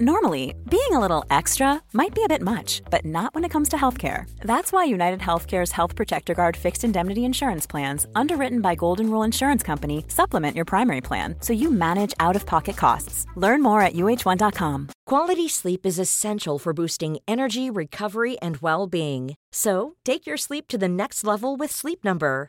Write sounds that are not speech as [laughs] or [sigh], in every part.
Normally, being a little extra might be a bit much, but not when it comes to healthcare. That's why United Healthcare's Health Protector Guard fixed indemnity insurance plans, underwritten by Golden Rule Insurance Company, supplement your primary plan so you manage out of pocket costs. Learn more at uh1.com. Quality sleep is essential for boosting energy, recovery, and well being. So, take your sleep to the next level with Sleep Number.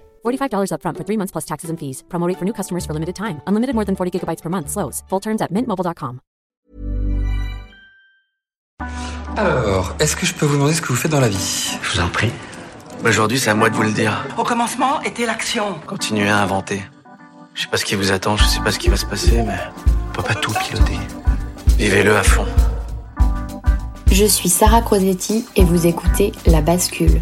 $45 upfront for three months plus taxes and fees. Promote for new customers for limited time. Unlimited more than 40 gigabytes per month. Slows. Full terms at mintmobile.com. Alors, est-ce que je peux vous demander ce que vous faites dans la vie? Je vous en prie. Aujourd'hui, c'est à moi de vous le dire. Au commencement était l'action. Continuez à inventer. Je sais pas ce qui vous attend, je sais pas ce qui va se passer, mais on peut pas tout piloter. Vivez-le à fond. Je suis Sarah Crosetti et vous écoutez La Bascule.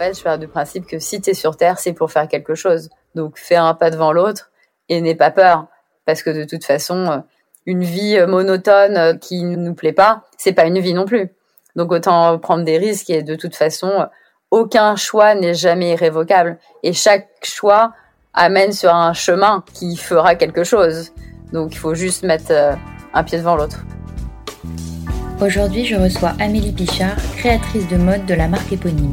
Je pars du principe que si tu es sur Terre, c'est pour faire quelque chose. Donc fais un pas devant l'autre et n'aie pas peur. Parce que de toute façon, une vie monotone qui ne nous plaît pas, c'est pas une vie non plus. Donc autant prendre des risques et de toute façon, aucun choix n'est jamais irrévocable. Et chaque choix amène sur un chemin qui fera quelque chose. Donc il faut juste mettre un pied devant l'autre. Aujourd'hui, je reçois Amélie Pichard, créatrice de mode de la marque éponyme.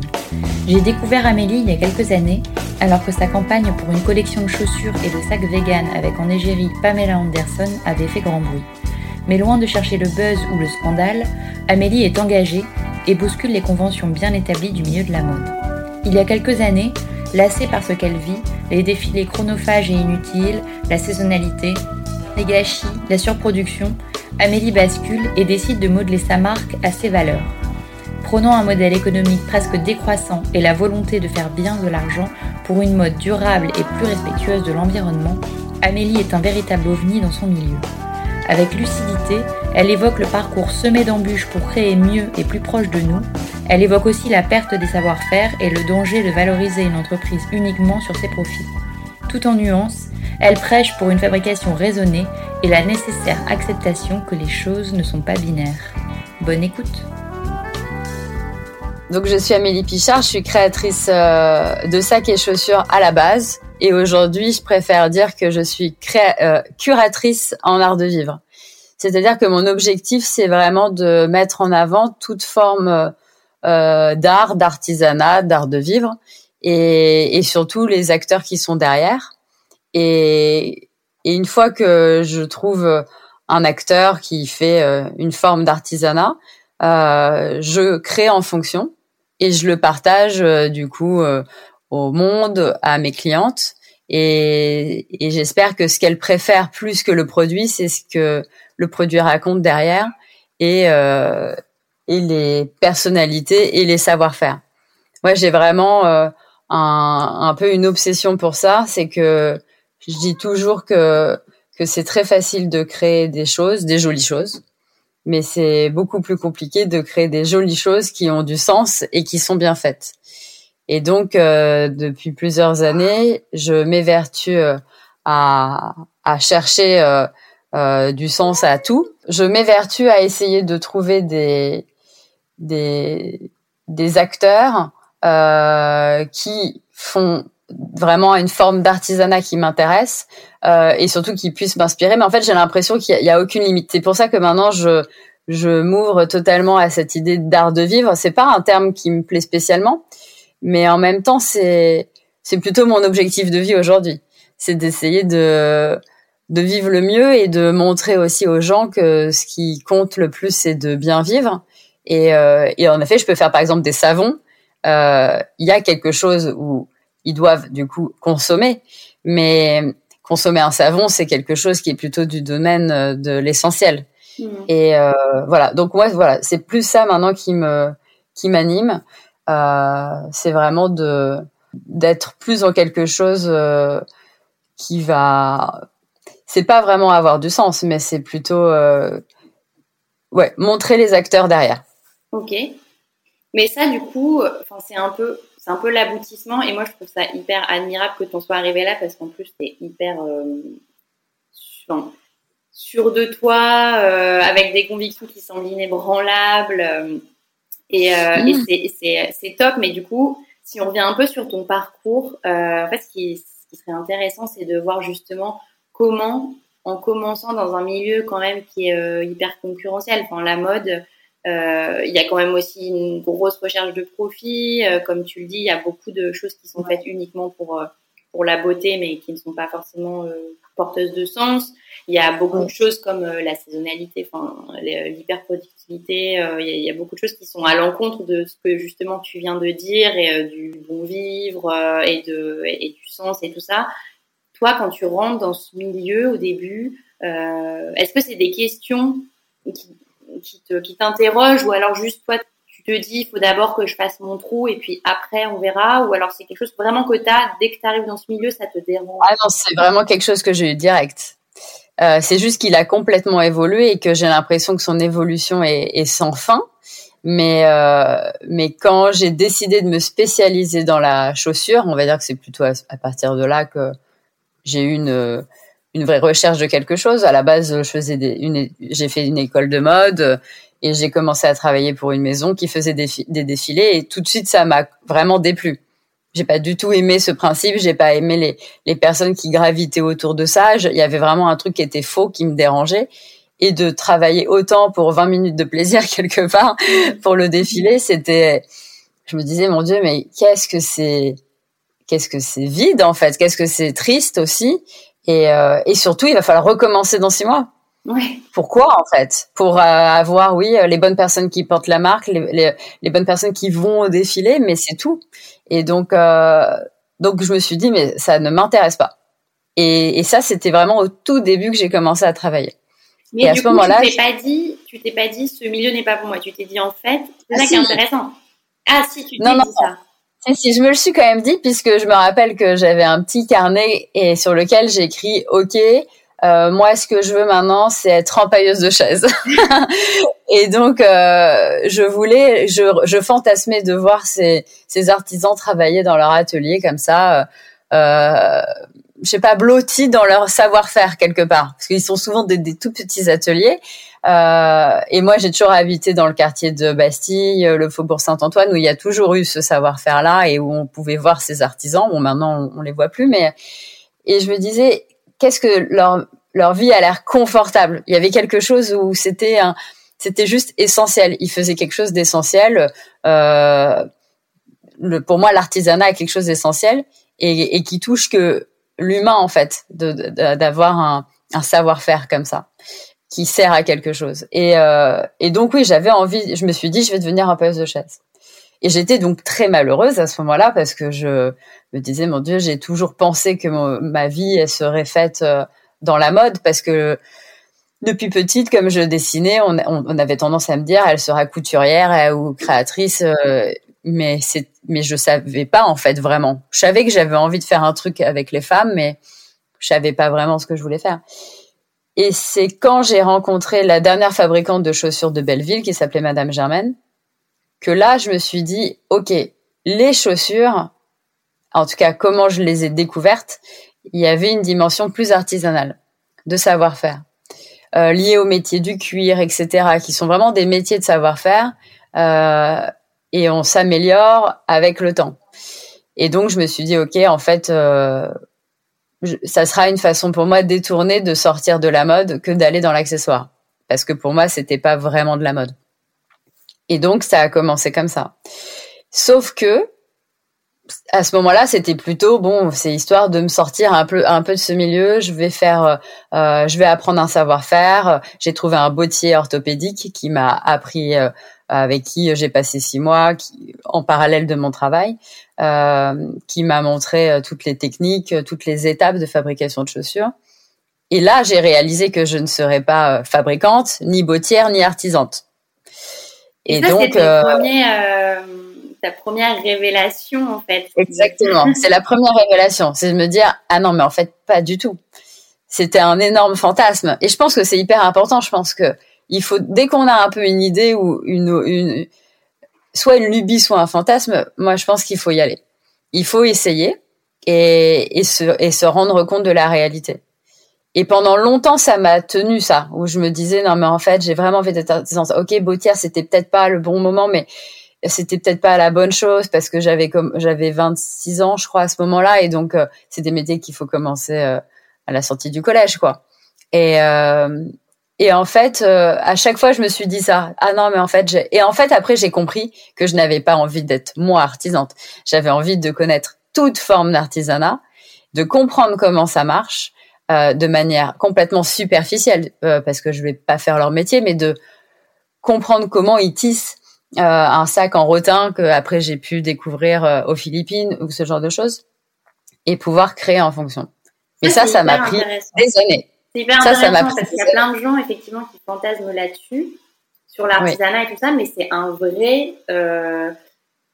J'ai découvert Amélie il y a quelques années, alors que sa campagne pour une collection de chaussures et de sacs vegan avec en égérie Pamela Anderson avait fait grand bruit. Mais loin de chercher le buzz ou le scandale, Amélie est engagée et bouscule les conventions bien établies du milieu de la mode. Il y a quelques années, lassée par ce qu'elle vit, les défilés chronophages et inutiles, la saisonnalité, les gâchis, la surproduction, Amélie bascule et décide de modeler sa marque à ses valeurs. Prônant un modèle économique presque décroissant et la volonté de faire bien de l'argent pour une mode durable et plus respectueuse de l'environnement, Amélie est un véritable ovni dans son milieu. Avec lucidité, elle évoque le parcours semé d'embûches pour créer mieux et plus proche de nous. Elle évoque aussi la perte des savoir-faire et le danger de valoriser une entreprise uniquement sur ses profits. Tout en nuances, elle prêche pour une fabrication raisonnée et la nécessaire acceptation que les choses ne sont pas binaires. Bonne écoute. Donc je suis Amélie Pichard, je suis créatrice euh, de sacs et chaussures à la base et aujourd'hui je préfère dire que je suis euh, curatrice en art de vivre. C'est-à-dire que mon objectif c'est vraiment de mettre en avant toute forme euh, d'art, d'artisanat, d'art de vivre et, et surtout les acteurs qui sont derrière. Et, et une fois que je trouve un acteur qui fait euh, une forme d'artisanat, euh, je crée en fonction et je le partage euh, du coup au monde, à mes clientes. Et, et j'espère que ce qu'elles préfèrent plus que le produit, c'est ce que le produit raconte derrière et, et les personnalités et les savoir-faire. Moi, j'ai vraiment un, un peu une obsession pour ça, c'est que je dis toujours que que c'est très facile de créer des choses, des jolies choses, mais c'est beaucoup plus compliqué de créer des jolies choses qui ont du sens et qui sont bien faites. Et donc, euh, depuis plusieurs années, je m'évertue euh, à, à chercher euh, euh, du sens à tout. Je m'évertue à essayer de trouver des, des, des acteurs euh, qui font vraiment une forme d'artisanat qui m'intéresse euh, et surtout qui puisse m'inspirer. Mais en fait, j'ai l'impression qu'il y, a aucune limite. C'est pour ça que maintenant je je m'ouvre totalement à cette idée d'art de vivre. C'est pas un terme qui me plaît spécialement, mais en même temps, c'est c'est plutôt mon objectif de vie aujourd'hui. C'est d'essayer de de vivre le mieux et de montrer aussi aux gens que ce qui compte le plus, c'est de bien vivre. Et, euh, et en effet, je peux faire par exemple des savons. Euh, il y a quelque chose où ils doivent du coup consommer, mais consommer un savon, c'est quelque chose qui est plutôt du domaine euh, de l'essentiel. Mmh. Et euh, voilà, donc moi, voilà, c'est plus ça maintenant qui me qui m'anime. Euh, c'est vraiment de d'être plus en quelque chose euh, qui va. C'est pas vraiment avoir du sens, mais c'est plutôt ouais montrer les acteurs derrière. Ok. Mais ça, du coup, c'est un peu c'est un peu l'aboutissement. Et moi, je trouve ça hyper admirable que tu en sois arrivé là parce qu'en plus, tu es hyper euh, sûr de toi, euh, avec des convictions qui semblent inébranlables. Euh, et, mmh. c'est top. Mais du coup, si on revient un peu sur ton parcours, en fait, ce qui, ce qui serait intéressant, c'est de voir justement comment, en commençant dans un milieu quand même qui est hyper concurrentiel, enfin la mode, il y a quand même aussi une grosse recherche de profit. Euh, comme tu le dis, il y a beaucoup de choses qui sont faites uniquement pour, euh, pour la beauté, mais qui ne sont pas forcément porteuses de sens. Il y a beaucoup de choses comme la saisonnalité, enfin l'hyperproductivité. Il, il, y a beaucoup de choses qui sont à l'encontre de ce que justement tu viens de dire et du bon vivre et, de, et du sens et tout ça. Toi, quand tu rentres dans ce milieu au début, est-ce que c'est des questions qui, qui te qui t'interroge ou alors juste toi tu te dis il faut d'abord que je fasse mon trou et puis après on verra ou alors c'est quelque chose vraiment que tu as dès que tu arrives dans ce milieu ça te dérange Ah non, c'est vraiment quelque chose que j'ai eu direct. Euh, c'est juste qu'il a complètement évolué et que j'ai l'impression que son évolution est, sans fin. Mais euh, mais quand j'ai décidé de me spécialiser dans la chaussure, on va dire que c'est plutôt à, à, partir de là que j'ai eu une une vraie recherche de quelque chose. À la base, je faisais des, une, j'ai fait une école de mode et j'ai commencé à travailler pour une maison qui faisait des, des défilés et tout de suite ça m'a vraiment déplu. J'ai pas du tout aimé ce principe, j'ai pas aimé les, les personnes qui gravitaient autour de ça. Il y avait vraiment un truc qui était faux, qui me dérangeait. Et de travailler autant pour 20 minutes de plaisir [laughs] quelque part pour le défilé, c'était, je me disais, mon Dieu, mais qu'est-ce que c'est, qu'est-ce que c'est vide en fait, qu'est-ce que c'est triste aussi. Et, euh, et surtout, il va falloir recommencer dans six mois. Pourquoi en fait? Pour euh, avoir, oui, euh, les bonnes personnes qui portent la marque, les, les, les bonnes personnes qui vont au défilé, mais c'est tout. Et donc, euh, donc je me suis dit, mais ça ne m'intéresse pas. Et, et ça, c'était vraiment au tout début que j'ai commencé à travailler. Mais et à ce moment-là, tu t'es pas dit, tu t'es pas dit, ce milieu n'est pas pour moi. Tu t'es dit en fait, c'est ah, ça qui est intéressant. Ah si, tu t'es dit ça. Si, je me le suis quand même dit puisque je me rappelle que j'avais un petit carnet et sur lequel j'ai écrit OK. Euh, moi, ce que je veux maintenant, c'est être empailleuse de chaises. [laughs] et donc, euh, je voulais, je, je fantasmais de voir ces, ces artisans travailler dans leur atelier comme ça. Euh, je sais pas, blottis dans leur savoir-faire quelque part, parce qu'ils sont souvent des, des tout petits ateliers. Euh, et moi, j'ai toujours habité dans le quartier de Bastille, le Faubourg Saint-Antoine, où il y a toujours eu ce savoir-faire-là et où on pouvait voir ces artisans. Bon, maintenant, on, on les voit plus, mais et je me disais, qu'est-ce que leur leur vie a l'air confortable? Il y avait quelque chose où c'était un, c'était juste essentiel. Ils faisaient quelque chose d'essentiel. Euh, pour moi, l'artisanat est quelque chose d'essentiel et, qui touche que l'humain en fait, d'avoir un, un savoir-faire comme ça qui sert à quelque chose. Et, euh, et donc oui, j'avais envie, je me suis dit, je vais devenir un poste de chaise. Et j'étais donc très malheureuse à ce moment-là parce que je me disais, mon Dieu, j'ai toujours pensé que ma vie elle serait faite euh, dans la mode parce que depuis petite, comme je dessinais, on, avait tendance à me dire, elle sera couturière ou créatrice. Euh, mais c'est, mais je savais pas en fait vraiment. Je savais que j'avais envie de faire un truc avec les femmes, mais je savais pas vraiment ce que je voulais faire. Et c'est quand j'ai rencontré la dernière fabricante de chaussures de Belleville, qui s'appelait Madame Germaine, que là, je me suis dit, OK, les chaussures, en tout cas, comment je les ai découvertes, il y avait une dimension plus artisanale de savoir-faire, euh, liée au métier du cuir, etc., qui sont vraiment des métiers de savoir-faire. Euh, et on s'améliore avec le temps. Et donc je me suis dit ok en fait euh, ça sera une façon pour moi détournée de sortir de la mode que d'aller dans l'accessoire parce que pour moi c'était pas vraiment de la mode. Et donc ça a commencé comme ça. Sauf que à ce moment-là, c'était plutôt bon, c'est histoire de me sortir un peu un peu de ce milieu. Je vais faire, euh, euh je vais apprendre un savoir-faire. J'ai trouvé un bottier orthopédique qui m'a appris, euh, avec qui j'ai passé six mois, qui, en parallèle de mon travail, euh, qui m'a montré euh, toutes les techniques, toutes les étapes de fabrication de chaussures. Et là, j'ai réalisé que je ne serais pas fabricante, ni bottière, ni artisante. Et, donc, euh, ta première révélation en fait. Exactement, [laughs] c'est la première révélation, c'est de me dire ah non mais en fait pas du tout. C'était un énorme fantasme et je pense que c'est hyper important. Je pense que il faut dès qu'on a un peu une idée ou une, une soit une lubie soit un fantasme, moi je pense qu'il faut y aller. Il faut essayer et, et, se, et se rendre compte de la réalité. Et pendant longtemps, ça m'a tenu ça, où je me disais non mais en fait j'ai vraiment fait d'être artisante. Ok, Bautière, c'était peut-être pas le bon moment, mais c'était peut-être pas la bonne chose parce que j'avais comme j'avais 26 ans je crois à ce moment-là et donc euh, c'est des métiers qu'il faut commencer euh, à la sortie du collège quoi. Et euh, et en fait à chaque fois je me suis dit ça. Ah non mais en fait j'ai et en fait après j'ai compris que je n'avais pas envie d'être moi artisante. J'avais envie de connaître toute forme d'artisanat, de comprendre comment ça marche de manière complètement superficielle parce que je vais pas faire leur métier mais de comprendre comment ils tissent euh, un sac en rotin que après j'ai pu découvrir euh, aux Philippines ou ce genre de choses et pouvoir créer en fonction. Mais ça, ça m'a pris des années. C'est hyper ça, intéressant ça parce qu'il y a plein de gens effectivement qui fantasment là-dessus sur l'artisanat et tout ça, mais c'est un vrai, euh,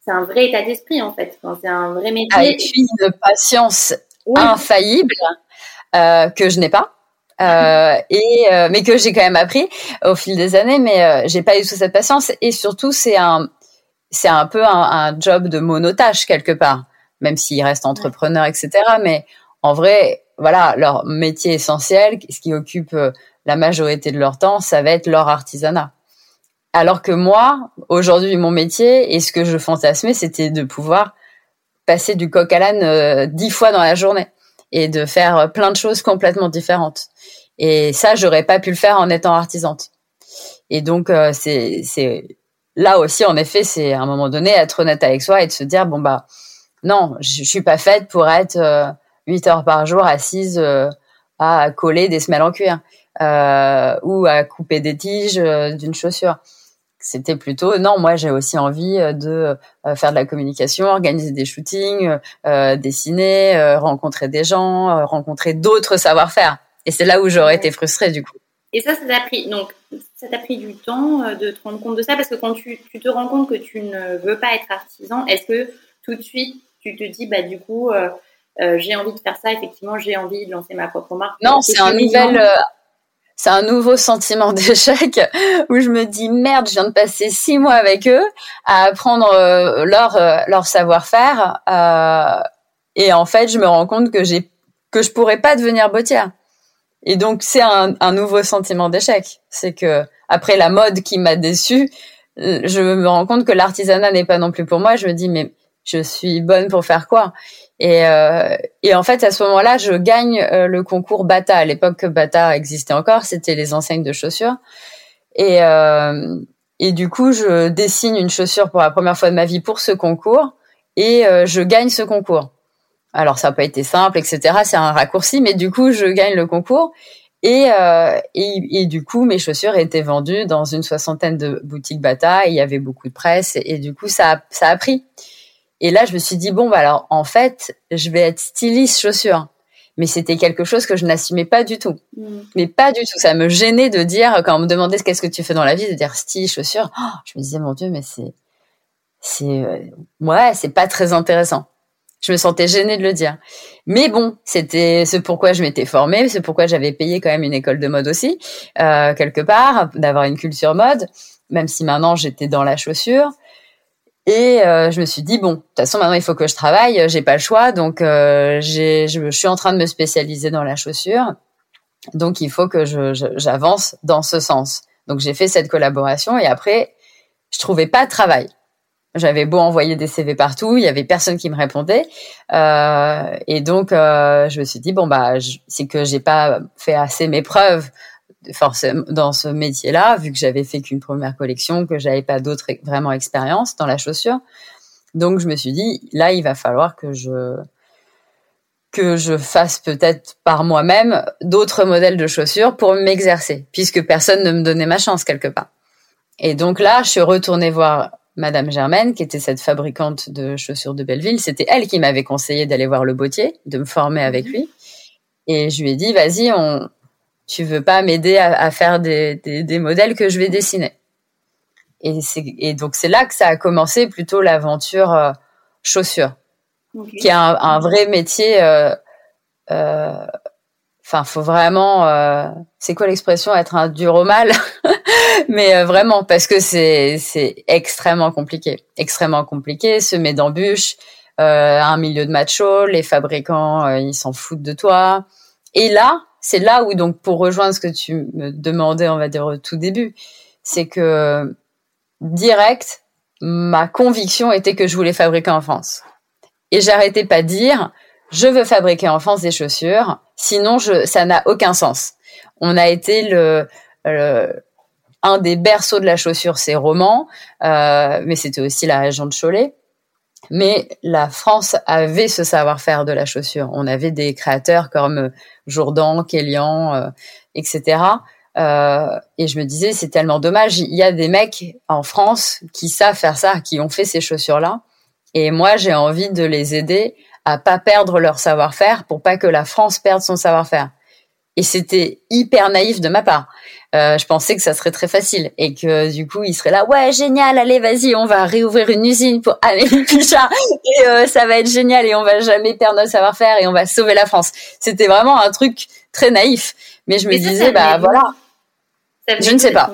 c'est un vrai état d'esprit en fait. c'est un vrai métier. Avec une patience infaillible euh, que je n'ai pas. Euh, [laughs] et euh, mais que j'ai quand même appris au fil des années. Mais j'ai pas eu toute cette patience. Et surtout, c'est un c'est un peu un, un, job de monotage quelque part, même s'ils restent entrepreneurs, etc. Mais en vrai, voilà, leur métier essentiel, ce qui occupe la majorité de leur temps, ça va être leur artisanat. Alors que moi, aujourd'hui, mon métier et ce que je fantasmais, c'était de pouvoir passer du coq à l'âne dix fois dans la journée et de faire plein de choses complètement différentes. Et ça, j'aurais pas pu le faire en étant artisante. Et donc, euh, c'est, là aussi, en effet, c'est à un moment donné être honnête avec soi et de se dire bon bah non, je, suis pas faite pour être euh, 8 heures par jour assise euh, à coller des semelles en cuir euh, ou à couper des tiges euh, d'une chaussure. C'était plutôt non, moi j'ai aussi envie de faire de la communication, organiser des shootings, dessiner, rencontrer des gens, rencontrer d'autres savoir-faire. Et c'est là où j'aurais été frustrée du coup. Et ça, ça t'a pris donc ça t'a pris du temps de te rendre compte de ça? Parce que quand tu, tu, te rends compte que tu ne veux pas être artisan, est-ce que tout de suite tu te dis bah du coup euh, euh, j'ai envie de faire ça, effectivement j'ai envie de lancer ma propre marque. Non, c'est un nouvel c'est un nouveau sentiment [laughs] d'échec où je me dis merde, je viens de passer six mois avec eux à apprendre leur leur savoir-faire et en fait je me rends compte que j'ai que je pourrais pas devenir bottière. Et donc c'est un, un, nouveau sentiment d'échec. C'est que après la mode qui m'a déçue, euh, je me rends compte que l'artisanat n'est pas non plus pour moi. Je me dis mais je suis bonne pour faire quoi? Et, euh, et en fait à ce moment-là, je gagne euh, le concours Bata. À l'époque que Bata existait encore, c'était les enseignes de chaussures. Et euh, et du coup, je dessine une chaussure pour la première fois de ma vie pour ce concours et euh, je gagne ce concours. Alors ça n'a pas été simple, etc. C'est un raccourci, mais du coup je gagne le concours et, euh, et, et, du coup mes chaussures étaient vendues dans une soixantaine de boutiques Bata. Il y avait beaucoup de presse et, du coup ça ça a pris. Et là je me suis dit bon bah alors en fait je vais être styliste chaussures. Mais c'était quelque chose que je n'assumais pas du tout. Mm. Mais pas du tout. Ça me gênait de dire, quand on me demandait qu'est-ce que tu fais dans la vie, de dire style, chaussures. Oh, je me disais, mon Dieu, mais c'est, c'est, euh, ouais, c'est pas très intéressant. Je me sentais gênée de le dire. Mais bon, c'était ce pourquoi je m'étais formée, c'est pourquoi j'avais payé quand même une école de mode aussi, euh, quelque part, d'avoir une culture mode, même si maintenant j'étais dans la chaussure. Et euh, je me suis dit bon, de toute façon maintenant il faut que je travaille, j'ai pas le choix, donc euh, je, suis en train de me spécialiser dans la chaussure, donc il faut que je, j'avance dans ce sens. Donc j'ai fait cette collaboration et après je trouvais pas de travail. J'avais beau envoyer des CV partout, il y avait personne qui me répondait. Euh, et donc, euh, je me suis dit bon bah, c'est que j'ai pas fait assez mes preuves forcément dans ce métier-là, vu que j'avais fait qu'une première collection, que j'avais pas d'autres vraiment expérience dans la chaussure. Donc, je me suis dit là, il va falloir que je que je fasse peut-être par moi-même d'autres modèles de chaussures pour m'exercer, puisque personne ne me donnait ma chance quelque part. Et donc là, je suis retournée voir Madame Germaine, qui était cette fabricante de chaussures de Belleville. C'était elle qui m'avait conseillé d'aller voir le bottier, de me former avec lui. Et je lui ai dit, vas-y, on, tu veux pas m'aider à, faire des, des, modèles que je vais dessiner. Et, et donc c'est là que ça a commencé plutôt l'aventure euh, chaussure qui est un, vrai métier. Euh, euh, enfin, faut vraiment. Euh, c'est quoi l'expression Être un dur au mal, [laughs] mais vraiment parce que c'est c'est extrêmement compliqué, extrêmement compliqué. Semer d'embûches, un milieu de macho, les fabricants ils s'en foutent de toi. Et là, c'est là où donc pour rejoindre ce que tu me demandais, on va dire au tout début, c'est que direct, ma conviction était que je voulais fabriquer en France. Et j'arrêtais pas de dire, je veux fabriquer en France des chaussures, sinon je, ça n'a aucun sens. On a été le, un des berceaux de la chaussure, c'est Romans, euh, mais c'était aussi la région de Cholet. Mais la France avait ce savoir-faire de la chaussure. On avait des créateurs comme Jourdan, Kélian, euh, etc. Euh, et je me disais, c'est tellement dommage. Il y a des mecs en France qui savent faire ça, qui ont fait ces chaussures-là. Et moi, j'ai envie de les aider à pas perdre leur savoir-faire pour pas que la France perde son savoir-faire. Et c'était hyper naïf de ma part. Euh, je pensais que ça serait très facile et que du coup, il serait là, ouais, génial, allez, vas-y, on va réouvrir une usine pour [laughs] Amélie Pichard et euh, ça va être génial et on va jamais perdre notre savoir-faire et on va sauver la France. C'était vraiment un truc très naïf. Mais je me disais, bah voilà, je ne sais pas.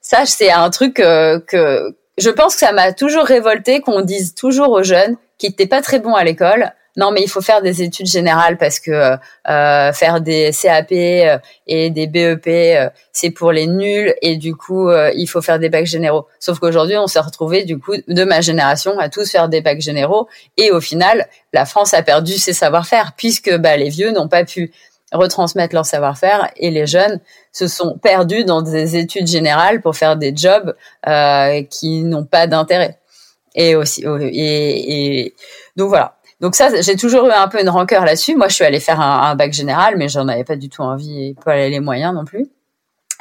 Ça, c'est un truc euh, que je pense que ça m'a toujours révolté qu'on dise toujours aux jeunes qui n'étaient pas très bons à l'école, non mais il faut faire des études générales parce que euh, faire des CAP euh, et des BEP euh, c'est pour les nuls et du coup il faut faire des bacs généraux. Sauf qu'aujourd'hui on s'est retrouvé du coup de ma génération à tous faire des bacs généraux et au final la France a perdu ses savoir-faire puisque bah, les vieux n'ont pas pu retransmettre leur savoir-faire et les jeunes se sont perdus dans des études générales pour faire des jobs euh, qui n'ont pas d'intérêt. Et aussi, et, et, donc voilà. Donc ça, j'ai toujours eu un peu une rancœur là-dessus. Moi, je suis allée faire un, bac général, mais j'en avais pas du tout envie et pas les moyens non plus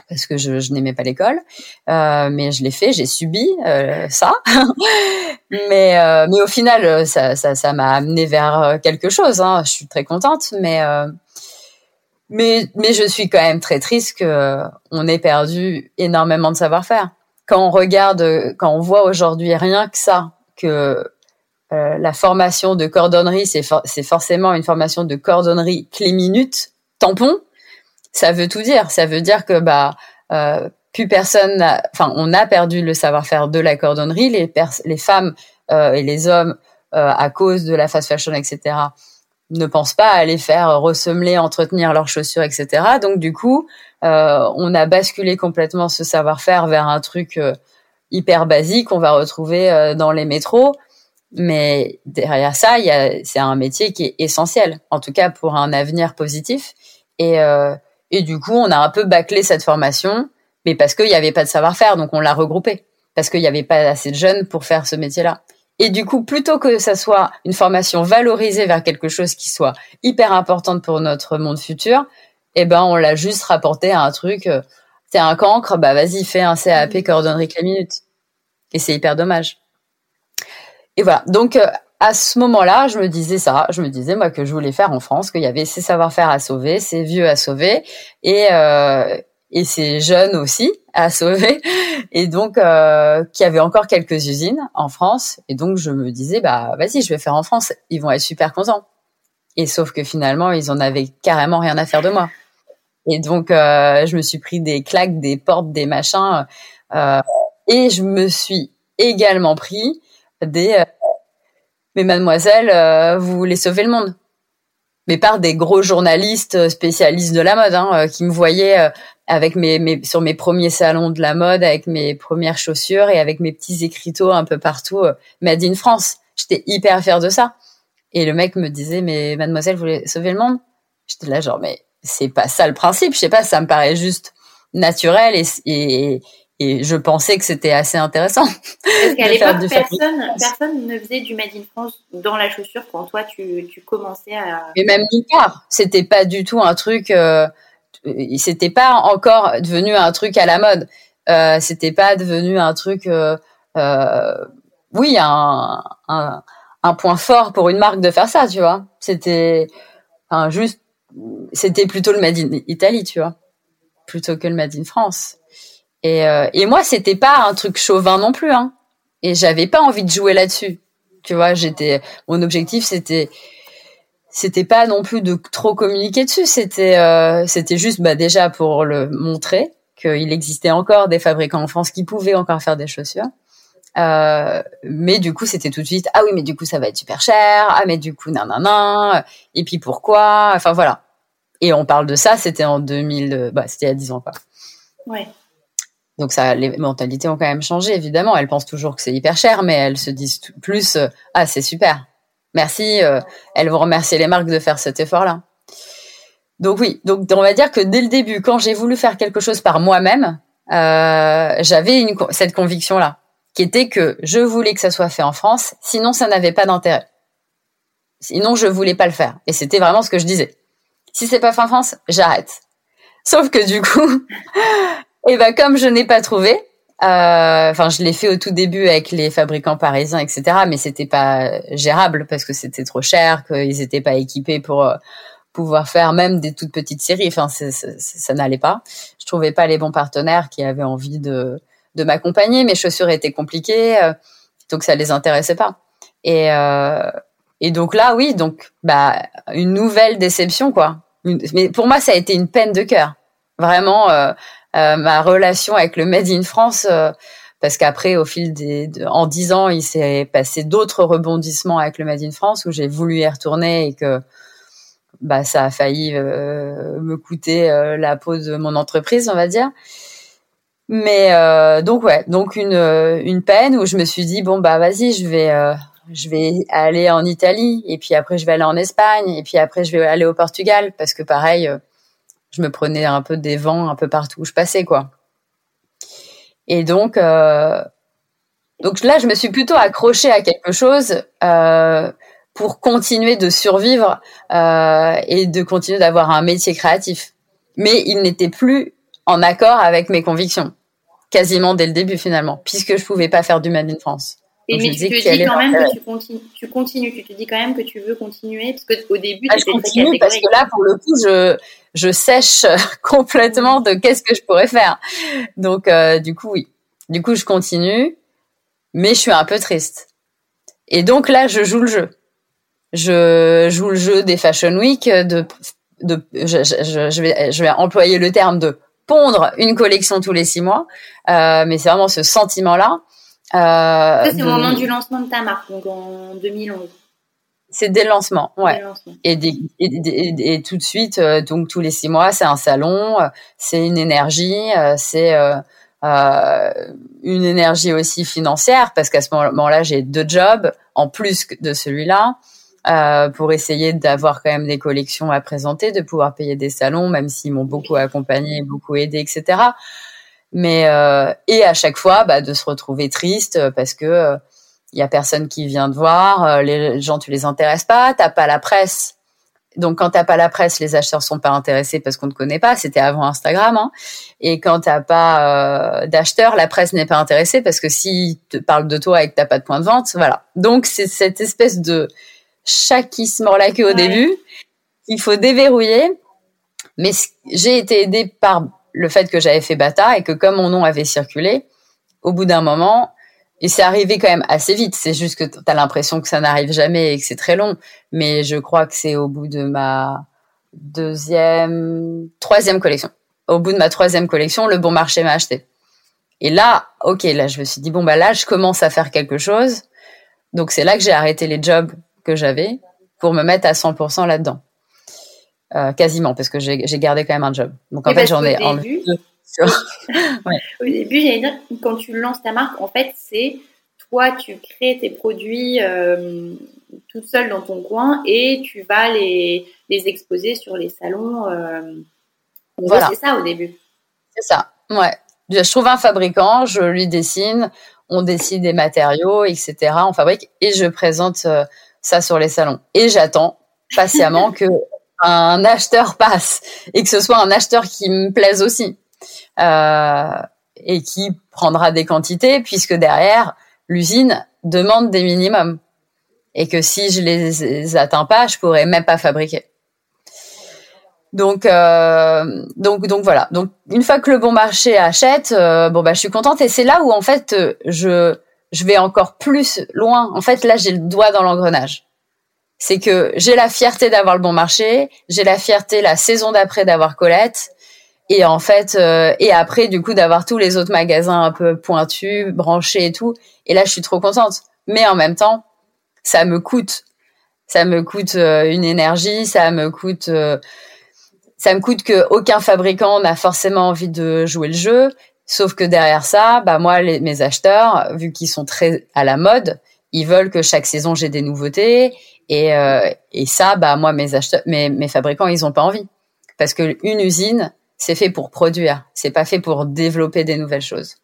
parce que je, n'aimais pas l'école. Euh, mais je l'ai fait, j'ai subi euh, ça. [laughs] mais euh, mais au final, ça ça ça m'a amené vers quelque chose. Hein. Je suis très contente, mais mais, mais je suis quand même très triste que on ait perdu énormément de savoir-faire. Quand on regarde, quand on voit aujourd'hui rien que ça, que euh, la formation de cordonnerie, c'est, forcément une formation de cordonnerie clé minute, tampon, ça veut tout dire. Ça veut dire que bah euh, plus personne, enfin on a perdu le savoir-faire de la cordonnerie. Les, les femmes euh, et les hommes, euh, à cause de la fast fashion, etc ne pensent pas à aller faire ressemeler, entretenir leurs chaussures, etc. Donc du coup, euh, on a basculé complètement ce savoir-faire vers un truc hyper basique qu'on va retrouver dans les métros. Mais derrière ça, c'est un métier qui est essentiel, en tout cas pour un avenir positif. Et, et du coup, on a un peu bâclé cette formation, mais parce qu'il n'y avait pas de savoir-faire, donc on l'a regroupé parce qu'il n'y avait pas assez de jeunes pour faire ce métier-là. Et du coup, plutôt que ça soit une formation valorisée vers quelque chose qui soit hyper importante pour notre monde futur, eh ben, on l'a juste rapporté à un truc, euh, c'est un cancre, bah, vas-y, fais un CAP mm. coordonnerie la minute. Et c'est hyper dommage. Et voilà. Donc, euh, à ce moment-là, je me disais ça. Je me disais, moi, que je voulais faire en France, qu'il y avait ces savoir-faire à sauver, ces vieux à sauver. Et, euh, et ces jeunes aussi à sauver [laughs] et donc euh, qui avait encore quelques usines en France et donc je me disais bah vas-y je vais faire en France ils vont être super contents et sauf que finalement ils en avaient carrément rien à faire de moi et donc euh, je me suis pris des claques des portes des machins euh, et je me suis également pris des euh, mais mademoiselle euh, vous voulez sauver le monde mais par des gros journalistes spécialistes de la mode hein, qui me voyaient avec mes, sur mes premiers salons de la mode, avec mes premières chaussures et avec mes petits écriteaux un peu partout, Made in France. J'étais hyper fière de ça. Et le mec me disait, mais mademoiselle, vous voulez sauver le monde? J'étais là genre, mais c'est pas ça le principe. Je sais pas, ça me paraît juste naturel et, et, et je pensais que c'était assez intéressant. Parce qu'à l'époque, personne, personne ne faisait du Made in France dans la chaussure quand toi, tu, tu commençais à... Et même nulle part. C'était pas du tout un truc... Euh, c'était pas encore devenu un truc à la mode. Euh, c'était pas devenu un truc... Euh, oui, un, un, un, point fort pour une marque de faire ça, tu vois. C'était enfin, juste... C'était plutôt le Made in Italy, tu vois, plutôt que le Made in France. Et, euh, et moi, c'était pas un truc chauvin non plus, hein. Et j'avais pas envie de jouer là-dessus. Tu vois, j'étais, mon objectif, c'était, c'était pas non plus de trop communiquer dessus. C'était, euh, c'était juste, bah, déjà pour le montrer qu'il existait encore des fabricants en France qui pouvaient encore faire des chaussures. Euh, mais du coup, c'était tout de suite, ah oui, mais du coup, ça va être super cher. Ah, mais du coup, nan, nan, nan. Et puis pourquoi? Enfin, voilà. Et on parle de ça, c'était en 2000, bah, c'était il y a 10 ans, quoi. Ouais. Donc ça, les mentalités ont quand même changé, évidemment. Elles pensent toujours que c'est hyper cher, mais elles se disent plus euh, ah c'est super, merci. Euh, elles vont remercier les marques de faire cet effort-là. Donc oui, donc on va dire que dès le début, quand j'ai voulu faire quelque chose par moi-même, euh, j'avais cette conviction-là, qui était que je voulais que ça soit fait en France, sinon ça n'avait pas d'intérêt. Sinon je voulais pas le faire, et c'était vraiment ce que je disais. Si c'est pas fait en France, j'arrête. Sauf que du coup, et ben comme je n'ai pas trouvé, euh, enfin je l'ai fait au tout début avec les fabricants parisiens, etc. Mais c'était pas gérable parce que c'était trop cher, qu'ils n'étaient pas équipés pour euh, pouvoir faire même des toutes petites séries. Enfin ça n'allait pas. Je trouvais pas les bons partenaires qui avaient envie de de m'accompagner. Mes chaussures étaient compliquées, euh, donc ça les intéressait pas. Et et donc là, oui, donc bah une nouvelle déception quoi. Mais pour moi, ça a été une peine de cœur. Vraiment, euh, euh, ma relation avec le Made in France, euh, parce qu'après, au fil des, en dix ans, il s'est passé d'autres rebondissements avec le Made in France où j'ai voulu y retourner et que bah ça a failli me coûter la peau de mon entreprise, on va dire. Mais donc ouais, donc une une peine où je me suis dit bon bah vas-y, je vais je vais aller en Italie et puis après je vais aller en Espagne et puis après je vais aller au Portugal parce que pareil je me prenais un peu des vents un peu partout où je passais, quoi. Et donc, euh, donc là, je me suis plutôt accrochée à quelque chose euh, pour continuer de survivre euh, et de continuer d'avoir un métier créatif. Mais il n'était plus en accord avec mes convictions, quasiment dès le début finalement, puisque je pouvais pas faire du Made in France. Et mais tu te dis quand même que tu continues, tu continues, tu te dis quand même que tu veux continuer, parce qu'au début, ah, je continue parce que là, pour le coup, je, je sèche [laughs] complètement de qu'est-ce que je pourrais faire. Donc, euh, du coup, oui. Du coup, je continue, mais je suis un peu triste. Et donc là, je joue le jeu. Je joue le jeu des Fashion Week, de, de, je, je, je vais, je vais employer le terme de pondre une collection tous les six mois, euh, mais c'est vraiment ce sentiment-là euh, c'est au moment du lancement de ta marque, donc en 2011. C'est dès le lancement, ouais. Et, et, tout de suite, euh, donc tous les six mois, c'est un salon, euh, c'est une énergie, c'est une énergie aussi financière parce qu'à ce moment-là, j'ai deux jobs en plus de celui-là. pour essayer d'avoir quand même des collections à présenter, de pouvoir payer des salons, même s'ils m'ont beaucoup accompagné, beaucoup aidé, etc mais euh, et à chaque fois bah, de se retrouver triste euh, parce que il euh, y a personne qui vient te voir, les gens tu les intéresses pas, t'as pas la presse. Donc quand t'as pas la presse, les acheteurs sont pas intéressés parce qu'on ne connaît pas. C'était avant Instagram. Hein. Et quand t'as pas d'acheteurs, la presse n'est pas intéressée parce que s'ils te parlent de toi et que t'as pas de point de vente, voilà. Donc c'est cette espèce de chat qui se mord la queue au début. Il faut déverrouiller. Mais j'ai été aidée par le fait que j'avais fait Bata et que comme mon nom avait circulé, au bout d'un moment, et c'est arrivé quand même assez vite, c'est juste que tu as l'impression que ça n'arrive jamais et que c'est très long, mais je crois que c'est au bout de ma deuxième, troisième collection. Au bout de ma troisième collection, le bon marché m'a acheté. Et là, ok, là je me suis dit, bon bah là je commence à faire quelque chose. Donc c'est là que j'ai arrêté les jobs que j'avais pour me mettre à 100% là-dedans. Quasiment, parce que j'ai gardé quand même un job. Donc en fait, j'en ai enlevé [laughs] Au début, j'allais dire, quand tu lances ta marque, en fait, c'est toi, tu crées tes produits euh, toute seule dans ton coin et tu vas les, les exposer sur les salons. Euh, voilà. C'est ça au début. C'est ça, ouais. Je trouve un fabricant, je lui dessine, on décide des matériaux, etc. On fabrique et je présente euh, ça sur les salons. Et j'attends [laughs] patiemment que un acheteur passe et que ce soit un acheteur qui me plaise aussi euh, et qui prendra des quantités puisque derrière l'usine demande des minimums et que si je les atteins pas, je pourrais même pas fabriquer. Donc, euh, donc, donc voilà. Donc, une fois que le bon marché achète, euh, bon bah, je suis contente. Et c'est là où en fait, je je vais encore plus loin. En fait, là, j'ai le doigt dans l'engrenage. C'est que j'ai la fierté d'avoir le bon marché, j'ai la fierté la saison d'après d'avoir Colette, et en fait, euh, et après, du coup, d'avoir tous les autres magasins un peu pointus, branchés et tout. Et là, je suis trop contente. Mais en même temps, ça me coûte. Ça me coûte euh, une énergie, ça me coûte. Euh, ça me coûte que aucun fabricant n'a forcément envie de jouer le jeu. Sauf que derrière ça, bah moi, mes acheteurs, vu qu'ils sont très à la mode, ils veulent que chaque saison j'ai des nouveautés. Et, et ça, bah moi, mes acheteurs, mes, mes fabricants, ils ont pas envie parce que une usine, c'est fait pour produire, c'est pas fait pour développer des nouvelles choses.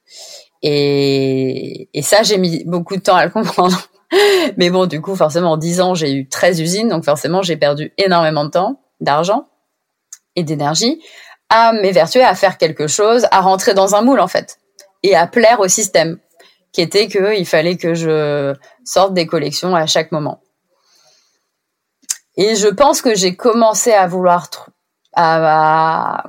Et, et ça, j'ai mis beaucoup de temps à le [laughs] comprendre. Mais bon, du coup, forcément, en 10 ans, j'ai eu 13 usines, donc forcément, j'ai perdu énormément de temps, d'argent et d'énergie à m'évertuer à faire quelque chose, à rentrer dans un moule, en fait, et à plaire au système, qui était qu'il fallait que je sorte des collections à chaque moment. Et je pense que j'ai commencé à vouloir à,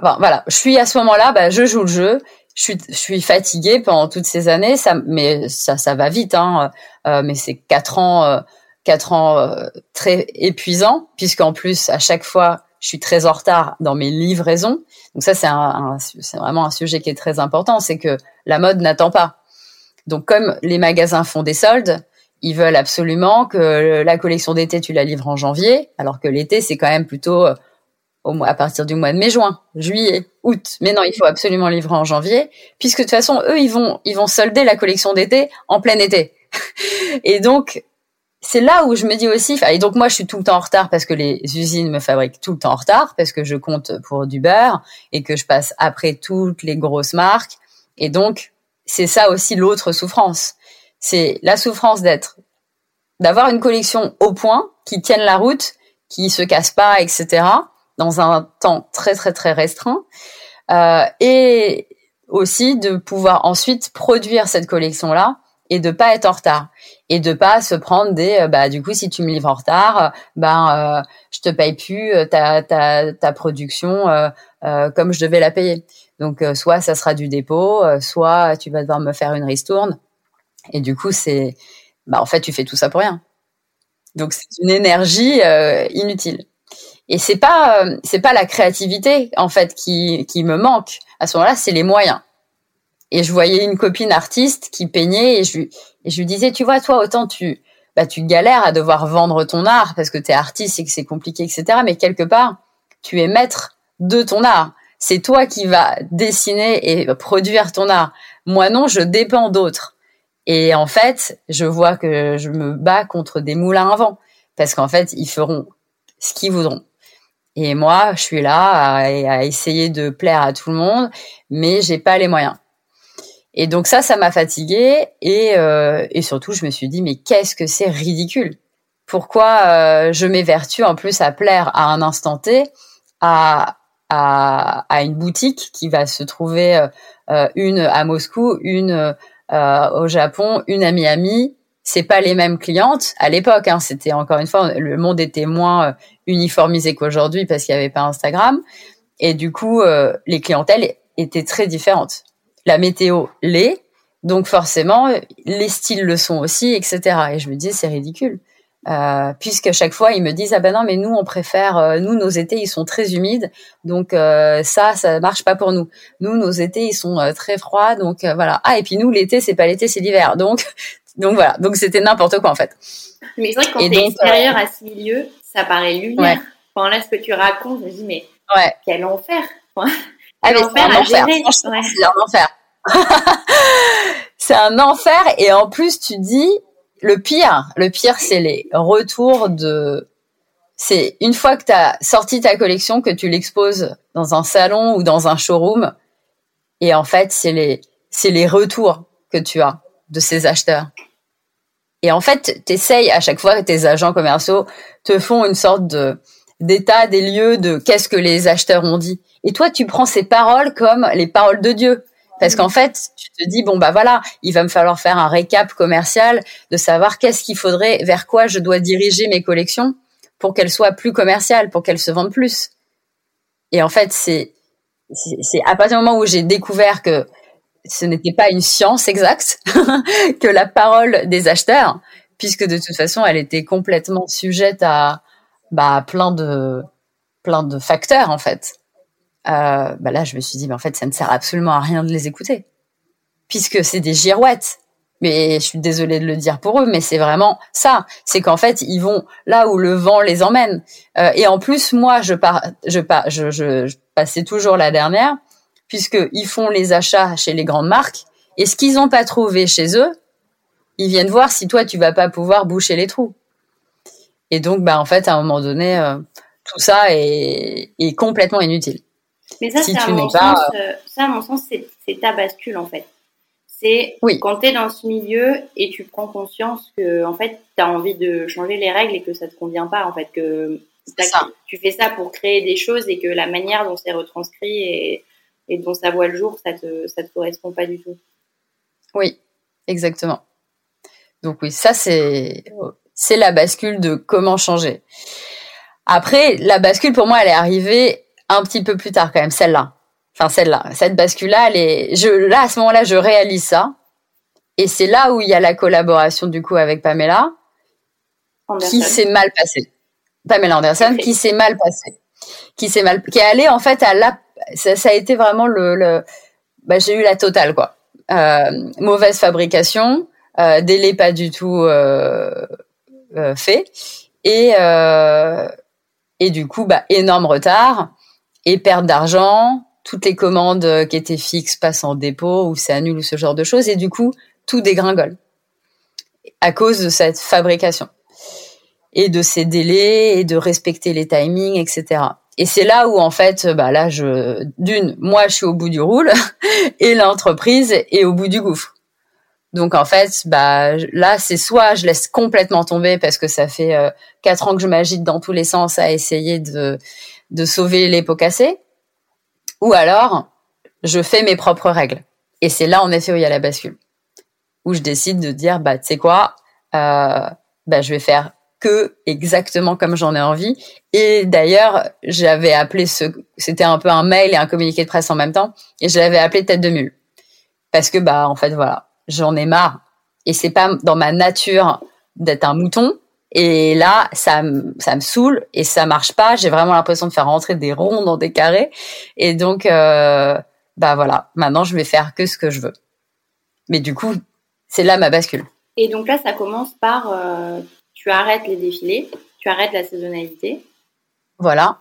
voilà, je suis à ce moment-là, bah, je joue le jeu. Je suis, je suis fatiguée pendant toutes ces années, ça, mais ça, ça va vite. Hein, euh, mais c'est quatre ans, euh, quatre ans euh, très épuisants, puisqu'en plus à chaque fois, je suis très en retard dans mes livraisons. Donc ça, c'est un, c'est vraiment un sujet qui est très important, c'est que la mode n'attend pas. Donc comme les magasins font des soldes, ils veulent absolument que la collection d'été tu la livres en janvier, alors que l'été c'est quand même plutôt au mois, à partir du mois de mai, juin, juillet, août. Mais non, il faut absolument livrer en janvier, puisque de toute façon, eux, ils vont, ils vont solder la collection d'été en plein été. [laughs] et donc, c'est là où je me dis aussi, et donc moi, je suis tout le temps en retard parce que les usines me fabriquent tout le temps en retard, parce que je compte pour du beurre et que je passe après toutes les grosses marques. Et donc, c'est ça aussi l'autre souffrance. C'est la souffrance d'être, d'avoir une collection au point, qui tienne la route, qui se casse pas, etc dans un temps très très très restreint euh, et aussi de pouvoir ensuite produire cette collection là et de pas être en retard. Et de pas se prendre des euh, bah du coup si tu me livres en retard ben euh, je te paye plus euh, ta ta ta production euh, comme je devais la payer. Donc soit ça sera du dépôt soit tu vas devoir me faire une ristourne et du coup c'est bah en fait tu fais tout ça pour rien donc c'est une énergie inutile et c'est pas euh, c'est pas la créativité en fait qui qui me manque à ce moment-là, c'est les moyens. Et je voyais une copine artiste qui peignait et je lui et je lui disais tu vois toi autant tu bah tu galères à devoir vendre ton art parce que tu es artiste et que c'est compliqué etc. Mais quelque part tu es maître de ton art. C'est toi qui vas dessiner et produire ton art. Moi non, je dépends d'autres. Et en fait, je vois que je me bats contre des moulins à vent parce qu'en fait, ils feront ce qu'ils voudront. Et moi, je suis là à, essayer de plaire à tout le monde, mais j'ai pas les moyens. Et donc ça, ça m'a fatiguée et, euh, et surtout, je me suis dit mais qu'est-ce que c'est ridicule? Pourquoi euh, je m'évertue en plus à plaire à un instant T à, à, une boutique qui va se trouver euh, une à Moscou, une au Japon, une à Miami c'est pas les mêmes clientes à l'époque. Hein, c'était encore une fois, le monde était moins euh, uniformisé qu'aujourd'hui parce qu'il n'y avait pas Instagram. Et du coup, euh, les clientèles étaient très différentes. La météo l'est, donc forcément, les styles le sont aussi, etc. Et je me dis, c'est ridicule. Euh, puisque chaque fois ils me disent ah ben non mais nous on préfère euh, nous nos étés ils sont très humides donc ça ça marche pas pour nous nous nos étés ils sont très froids donc voilà ah et puis nous l'été c'est pas l'été c'est l'hiver donc [laughs] donc voilà, donc c'était n'importe quoi en fait. Mais c'est vrai que quand t'es extérieur à ce milieu, ça paraît lunaire. Enfin, là, ce que tu racontes, je me dis, mais ouais. quel enfer. quel enfer à gérer. C'est un enfer. [laughs] c'est un enfer. Et en plus, tu dis, le pire, le pire, c'est les retours de, c'est une fois que tu as sorti ta collection, que tu l'exposes dans un salon ou dans un showroom. Et en fait, c'est les, c'est les retours que tu as de ces acheteurs. Et en fait, tu essayes à chaque fois que tes agents commerciaux te font une sorte d'état des lieux de qu'est-ce que les acheteurs ont dit. Et toi, tu prends ces paroles comme les paroles de Dieu. Parce qu'en fait, tu te dis, bon, bah voilà, il va me falloir faire un récap commercial de savoir qu'est-ce qu'il faudrait, vers quoi je dois diriger mes collections pour qu'elles soient plus commerciales, pour qu'elles se vendent plus. Et en fait, c'est, c'est à partir du moment où j'ai découvert que ce n'était pas une science exacte [laughs] que la parole des acheteurs, puisque de toute façon, elle était complètement sujette à bah, plein de plein de facteurs en fait. Euh, bah là, je me suis dit, mais en fait, ça ne sert absolument à rien de les écouter, puisque c'est des girouettes. Mais je suis désolée de le dire pour eux, mais c'est vraiment ça. C'est qu'en fait, ils vont là où le vent les emmène. Euh, et en plus, moi, je, pars, je, pars, je, je, je passais toujours la dernière puisqu'ils font les achats chez les grandes marques, et ce qu'ils n'ont pas trouvé chez eux, ils viennent voir si toi, tu vas pas pouvoir boucher les trous. Et donc, bah, en fait, à un moment donné, euh, tout ça est, est, complètement inutile. Mais ça, si à mon pas, sens, euh, ça, à mon sens, c'est ta bascule, en fait. C'est oui. quand tu es dans ce milieu et tu prends conscience que, en fait, tu as envie de changer les règles et que ça te convient pas, en fait, que tu fais ça pour créer des choses et que la manière dont c'est retranscrit est, et dont ça voit le jour, ça te, ça te correspond pas du tout. Oui, exactement. Donc oui, ça c'est, c'est la bascule de comment changer. Après, la bascule pour moi, elle est arrivée un petit peu plus tard quand même, celle-là. Enfin, celle-là. Cette bascule-là, elle est, je, là, à ce moment-là, je réalise ça. Et c'est là où il y a la collaboration, du coup, avec Pamela, qui s'est mal passée. Pamela Anderson, qui s'est mal passée. Qui s'est mal, qui est allée, en fait, à la, ça, ça, a été vraiment le, le bah, j'ai eu la totale quoi. Euh, mauvaise fabrication, euh, délai pas du tout euh, fait et et du coup bah énorme retard et perte d'argent. Toutes les commandes qui étaient fixes passent en dépôt ou annulé ou ce genre de choses et du coup tout dégringole à cause de cette fabrication et de ces délais et de respecter les timings, etc. Et c'est là où en fait, bah là, je d'une, moi, je suis au bout du roule [laughs] et l'entreprise est au bout du gouffre. Donc en fait, bah là, c'est soit je laisse complètement tomber parce que ça fait euh, quatre ans que je m'agite dans tous les sens à essayer de de sauver les pots cassés, ou alors je fais mes propres règles. Et c'est là en effet où il y a la bascule, où je décide de dire bah tu sais quoi, euh, bah je vais faire que exactement comme j'en ai envie. Et d'ailleurs, j'avais appelé ce, c'était un peu un mail et un communiqué de presse en même temps, et je l'avais appelé tête de mule. Parce que, bah, en fait, voilà, j'en ai marre. Et c'est pas dans ma nature d'être un mouton. Et là, ça, ça me saoule et ça marche pas. J'ai vraiment l'impression de faire rentrer des ronds dans des carrés. Et donc, euh, bah voilà, maintenant je vais faire que ce que je veux. Mais du coup, c'est là ma bascule. Et donc là, ça commence par euh, tu arrêtes les défilés, tu arrêtes la saisonnalité. Voilà.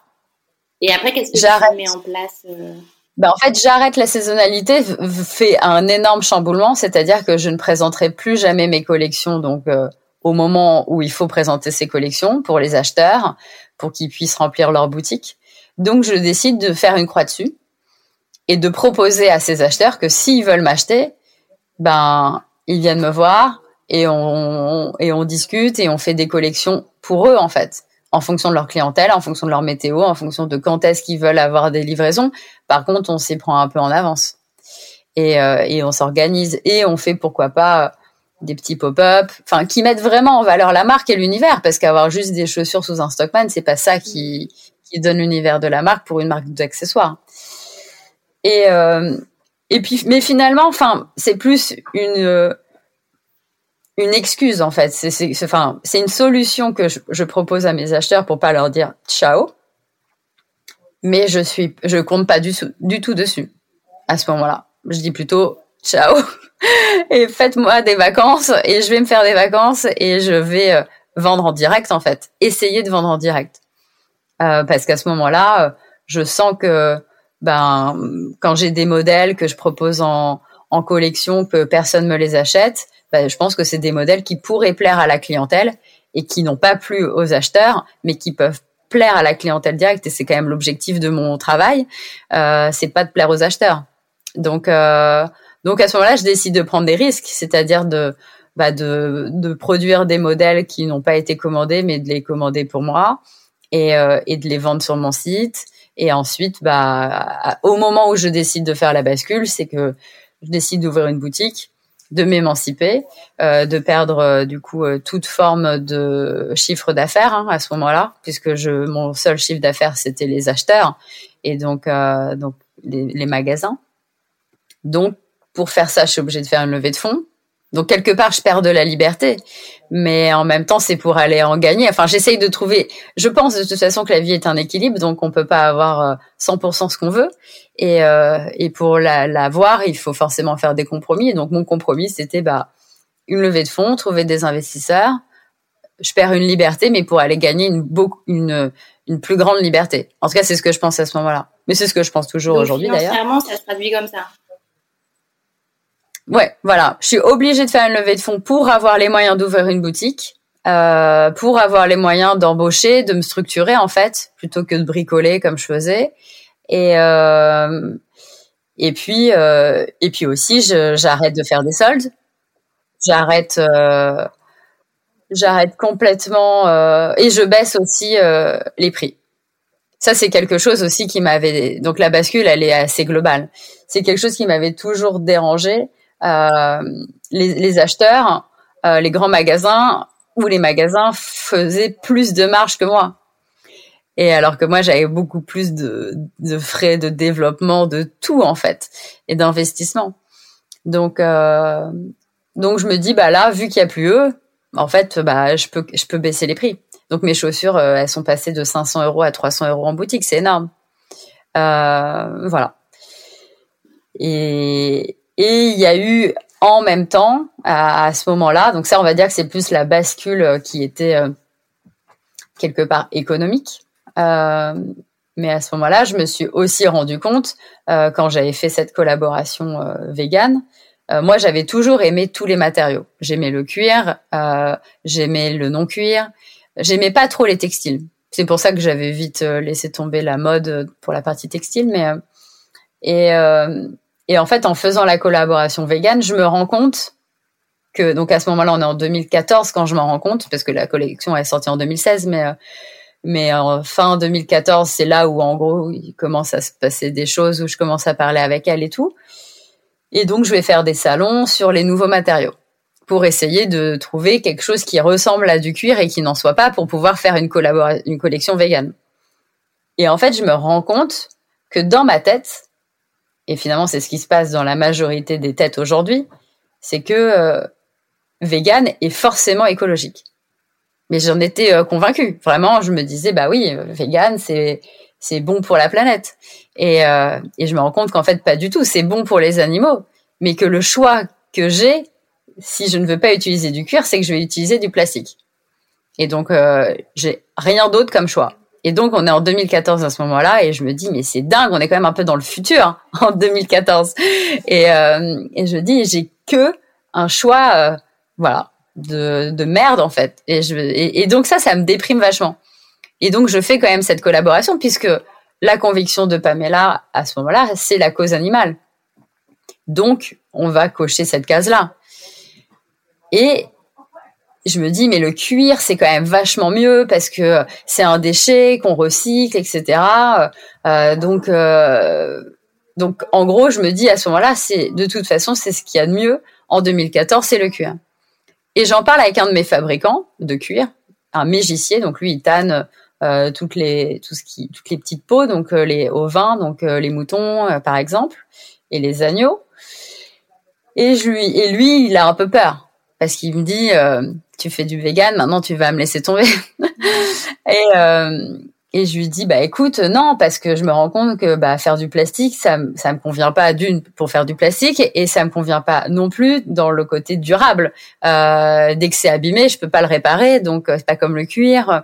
Et après, qu'est-ce que tu mets en place euh ben, en fait, j'arrête la saisonnalité, fait un énorme chamboulement, c'est-à-dire que je ne présenterai plus jamais mes collections donc euh, au moment où il faut présenter ces collections pour les acheteurs, pour qu'ils puissent remplir leur boutique. Donc, je décide de faire une croix dessus et de proposer à ces acheteurs que s'ils veulent m'acheter, ben ils viennent me voir, et on, et on discute et on fait des collections pour eux en fait, en fonction de leur clientèle, en fonction de leur météo, en fonction de quand est-ce qu'ils veulent avoir des livraisons. Par contre, on s'y prend un peu en avance et, euh, et on s'organise et on fait pourquoi pas des petits pop-up, enfin qui mettent vraiment en valeur la marque et l'univers, parce qu'avoir juste des chaussures sous un Stockman, c'est pas ça qui donne l'univers de la marque pour une marque d'accessoires. Et euh, et puis, mais finalement, enfin, c'est plus une une excuse en fait. C'est une solution que je, propose à mes acheteurs pour pas leur dire ciao. Mais je suis, je compte pas du tout dessus à ce moment-là. Je dis plutôt ciao [laughs] et faites-moi des vacances et je vais me faire des vacances et je vais euh, vendre en direct en fait. Essayer de vendre en direct. parce qu'à ce moment-là, je sens que ben quand j'ai des modèles que je propose en, en collection que personne me les achète, ben, je pense que c'est des modèles qui pourraient plaire à la clientèle et qui n'ont pas plu aux acheteurs, mais qui peuvent plaire à la clientèle directe. Et c'est quand même l'objectif de mon travail. Euh, c'est pas de plaire aux acheteurs. Donc, euh, donc à ce moment-là, je décide de prendre des risques, c'est-à-dire de, bah de, de produire des modèles qui n'ont pas été commandés, mais de les commander pour moi et, euh, et de les vendre sur mon site. Et ensuite, bah, au moment où je décide de faire la bascule, c'est que je décide d'ouvrir une boutique, de m'émanciper, euh, de perdre euh, du coup euh, toute forme de chiffre d'affaires hein, à ce moment-là, puisque je mon seul chiffre d'affaires c'était les acheteurs et donc euh, donc les, les, magasins. Donc pour faire ça, je suis obligée de faire une levée de fonds. Donc quelque part, je perds de la liberté, mais en même temps, c'est pour aller en gagner. Enfin, j'essaye de trouver. Je pense de toute façon que la vie est un équilibre, donc on peut pas avoir 100% euh, ce qu'on veut. Et, euh, et pour l'avoir, la il faut forcément faire des compromis. Et donc mon compromis, c'était bah une levée de fonds, trouver des investisseurs. Je perds une liberté, mais pour aller gagner une beaucoup une une plus grande liberté. En tout cas, c'est ce que je pense à ce moment-là. Mais c'est ce que je pense toujours aujourd'hui d'ailleurs. Financièrement, ça se traduit comme ça. Ouais, voilà. Je suis obligée de faire une levée de fonds pour avoir les moyens d'ouvrir une boutique, euh, pour avoir les moyens d'embaucher, de me structurer en fait, plutôt que de bricoler comme je faisais. Et euh, et puis euh, et puis aussi, j'arrête de faire des soldes. J'arrête euh, j'arrête complètement euh, et je baisse aussi euh, les prix. Ça, c'est quelque chose aussi qui m'avait. Donc la bascule, elle est assez globale. C'est quelque chose qui m'avait toujours dérangé les, les, acheteurs, euh, les grands magasins ou les magasins faisaient plus de marge que moi. Et alors que moi, j'avais beaucoup plus de, de, frais de développement, de tout en fait, et d'investissement. Donc, euh, donc je me dis, bah là, vu qu'il y a plus eux, en fait, bah je peux, je peux baisser les prix. Donc mes chaussures, euh, elles sont passées de 500 euros à 300 euros en boutique, c'est énorme. Euh, voilà. Et, et il y a eu en même temps, à, ce moment-là, donc ça, on va dire que c'est plus la bascule euh, qui était euh, quelque part économique. Euh, mais à ce moment-là, je me suis aussi rendu compte, quand j'avais fait cette collaboration vegan, moi, j'avais toujours aimé tous les matériaux. J'aimais le cuir, j'aimais le non-cuir, j'aimais pas trop les textiles. C'est pour ça que j'avais vite laissé tomber la mode pour la partie textile, mais et et en fait, en faisant la collaboration vegan, je me rends compte que, donc à ce moment-là, on est en 2014 quand je m'en rends compte, parce que la collection est sortie en 2016, mais, euh, mais en fin 2014, c'est là où, en gros, il commence à se passer des choses, où je commence à parler avec elle et tout. Et donc, je vais faire des salons sur les nouveaux matériaux pour essayer de trouver quelque chose qui ressemble à du cuir et qui n'en soit pas pour pouvoir faire une, collection vegan. Et en fait, je me rends compte que dans ma tête, et finalement c'est ce qui se passe dans la majorité des têtes aujourd'hui, c'est que euh, vegan est forcément écologique. Mais j'en étais euh, convaincue. Vraiment, je me disais bah oui, vegan c'est bon pour la planète. Et, euh, et je me rends compte qu'en fait pas du tout. C'est bon pour les animaux, mais que le choix que j'ai, si je ne veux pas utiliser du cuir, c'est que je vais utiliser du plastique. Et donc j'ai rien d'autre comme choix. Et donc, on est en 2014 à ce moment-là, et je me dis, mais c'est dingue, on est quand même un peu dans le futur hein, [laughs] en 2014. Et, euh, et je dis, j'ai que un choix, euh, voilà, de, de merde en fait. Et, je, et, donc ça, ça me déprime vachement. Et donc, je fais quand même cette collaboration, puisque la conviction de Pamela à ce moment-là, c'est la cause animale. Donc, on va cocher cette case-là. Et je me dis mais le cuir c'est quand même vachement mieux parce que c'est un déchet qu'on recycle etc euh, donc euh, donc en gros je me dis à ce moment-là c'est de toute façon c'est ce qu'il y a de mieux. En 2014 c'est le cuir. Et j'en parle avec un de mes fabricants de cuir un mégicier donc lui il tanne euh, toutes les tout ce qui toutes les petites peaux. Donc euh, les ovins donc euh, les moutons euh, par exemple et les agneaux. Et je lui et lui il a un peu peur parce qu'il me dit tu fais du vegan, maintenant tu vas me laisser tomber. [laughs] et, euh, et je lui dis, bah écoute, non, parce que je me rends compte que bah, faire du plastique, ça, ça me convient pas d'une pour faire du plastique et ça me convient pas non plus dans le côté durable. Euh, dès que c'est abîmé, je peux pas le réparer, donc euh, c'est pas comme le cuir.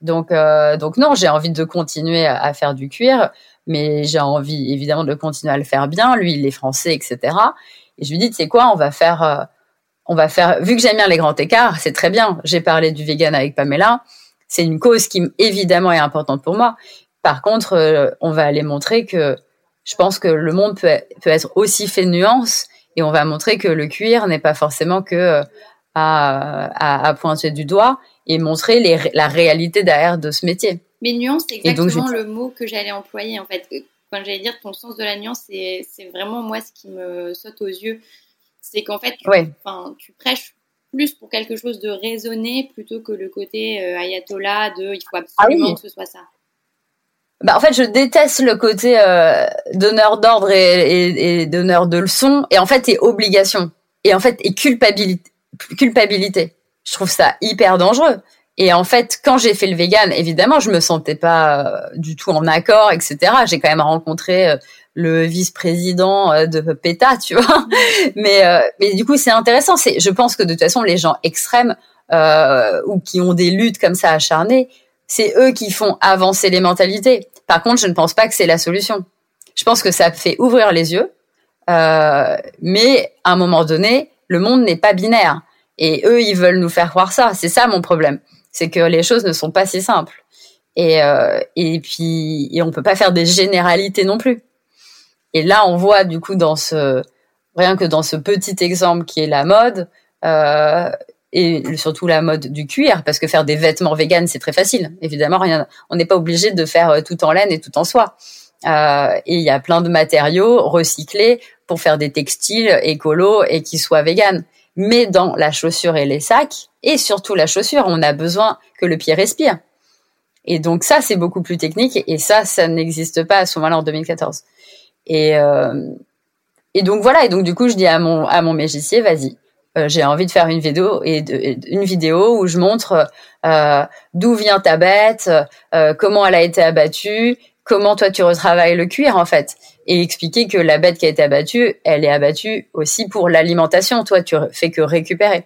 Donc, donc non, j'ai envie de continuer à, faire du cuir, mais j'ai envie évidemment de continuer à le faire bien. Lui, il est français, etc. Et je lui dis, tu sais quoi, on va faire, on va faire. Vu que j'aime bien les grands écarts, c'est très bien. J'ai parlé du vegan avec Pamela. C'est une cause qui évidemment est importante pour moi. Par contre, euh, on va aller montrer que je pense que le monde peut, peut être aussi fait de nuances et on va montrer que le cuir n'est pas forcément que à, à, pointer du doigt et montrer les, la réalité derrière de ce métier. Mais nuance, c'est exactement le mot que j'allais employer en fait. Quand j'allais dire ton sens de la nuance, c'est vraiment moi ce qui me saute aux yeux. C'est qu'en fait, tu, tu prêches plus pour quelque chose de raisonné plutôt que le côté euh, ayatollah de il faut ah absolument que ce soit ça. Bah, en fait, je déteste le côté euh, donneur d'ordre et, et, donneur de leçons, et en fait, et obligation, et en fait, et culpabilité culpabilité. Je trouve ça hyper dangereux. Et en fait, quand j'ai fait le vegan, évidemment, je me sentais pas euh, du tout en accord, etc. J'ai quand même rencontré euh, le vice-président euh, de PETA, tu vois. [laughs] mais mais du coup, c'est intéressant. C'est, je pense que de toute façon, les gens extrêmes ou qui ont des luttes comme ça acharnées, c'est eux qui font avancer les mentalités. Par contre, je ne pense pas que c'est la solution. Je pense que ça fait ouvrir les yeux, mais à un moment donné, le monde n'est pas binaire. Et eux, ils veulent nous faire croire ça. C'est ça mon problème. C'est que les choses ne sont pas si simples. Et, euh, et puis, et on peut pas faire des généralités non plus. Et là, on voit du coup dans ce, rien que dans ce petit exemple qui est la mode, euh, et surtout la mode du cuir, parce que faire des vêtements véganes, c'est très facile. Évidemment, rien, on n'est pas obligé de faire euh, tout en laine et tout en soie. Euh, et il y a plein de matériaux recyclés pour faire des textiles écolos et qui soient véganes. Mais dans la chaussure et les sacs, et surtout la chaussure, on a besoin que le pied respire. Et donc ça, c'est beaucoup plus technique, et ça, ça n'existe pas à ce moment-là en 2014. Et, euh, et donc voilà, et donc du coup, je dis à mon, à magicien, vas-y, euh, j'ai envie de faire une vidéo et où je montre euh, d'où vient ta bête, comment elle a été abattue, comment toi tu retravailles le cuir en fait et expliquer que la bête qui a été abattue, elle est abattue aussi pour l'alimentation. Toi, tu fais que récupérer.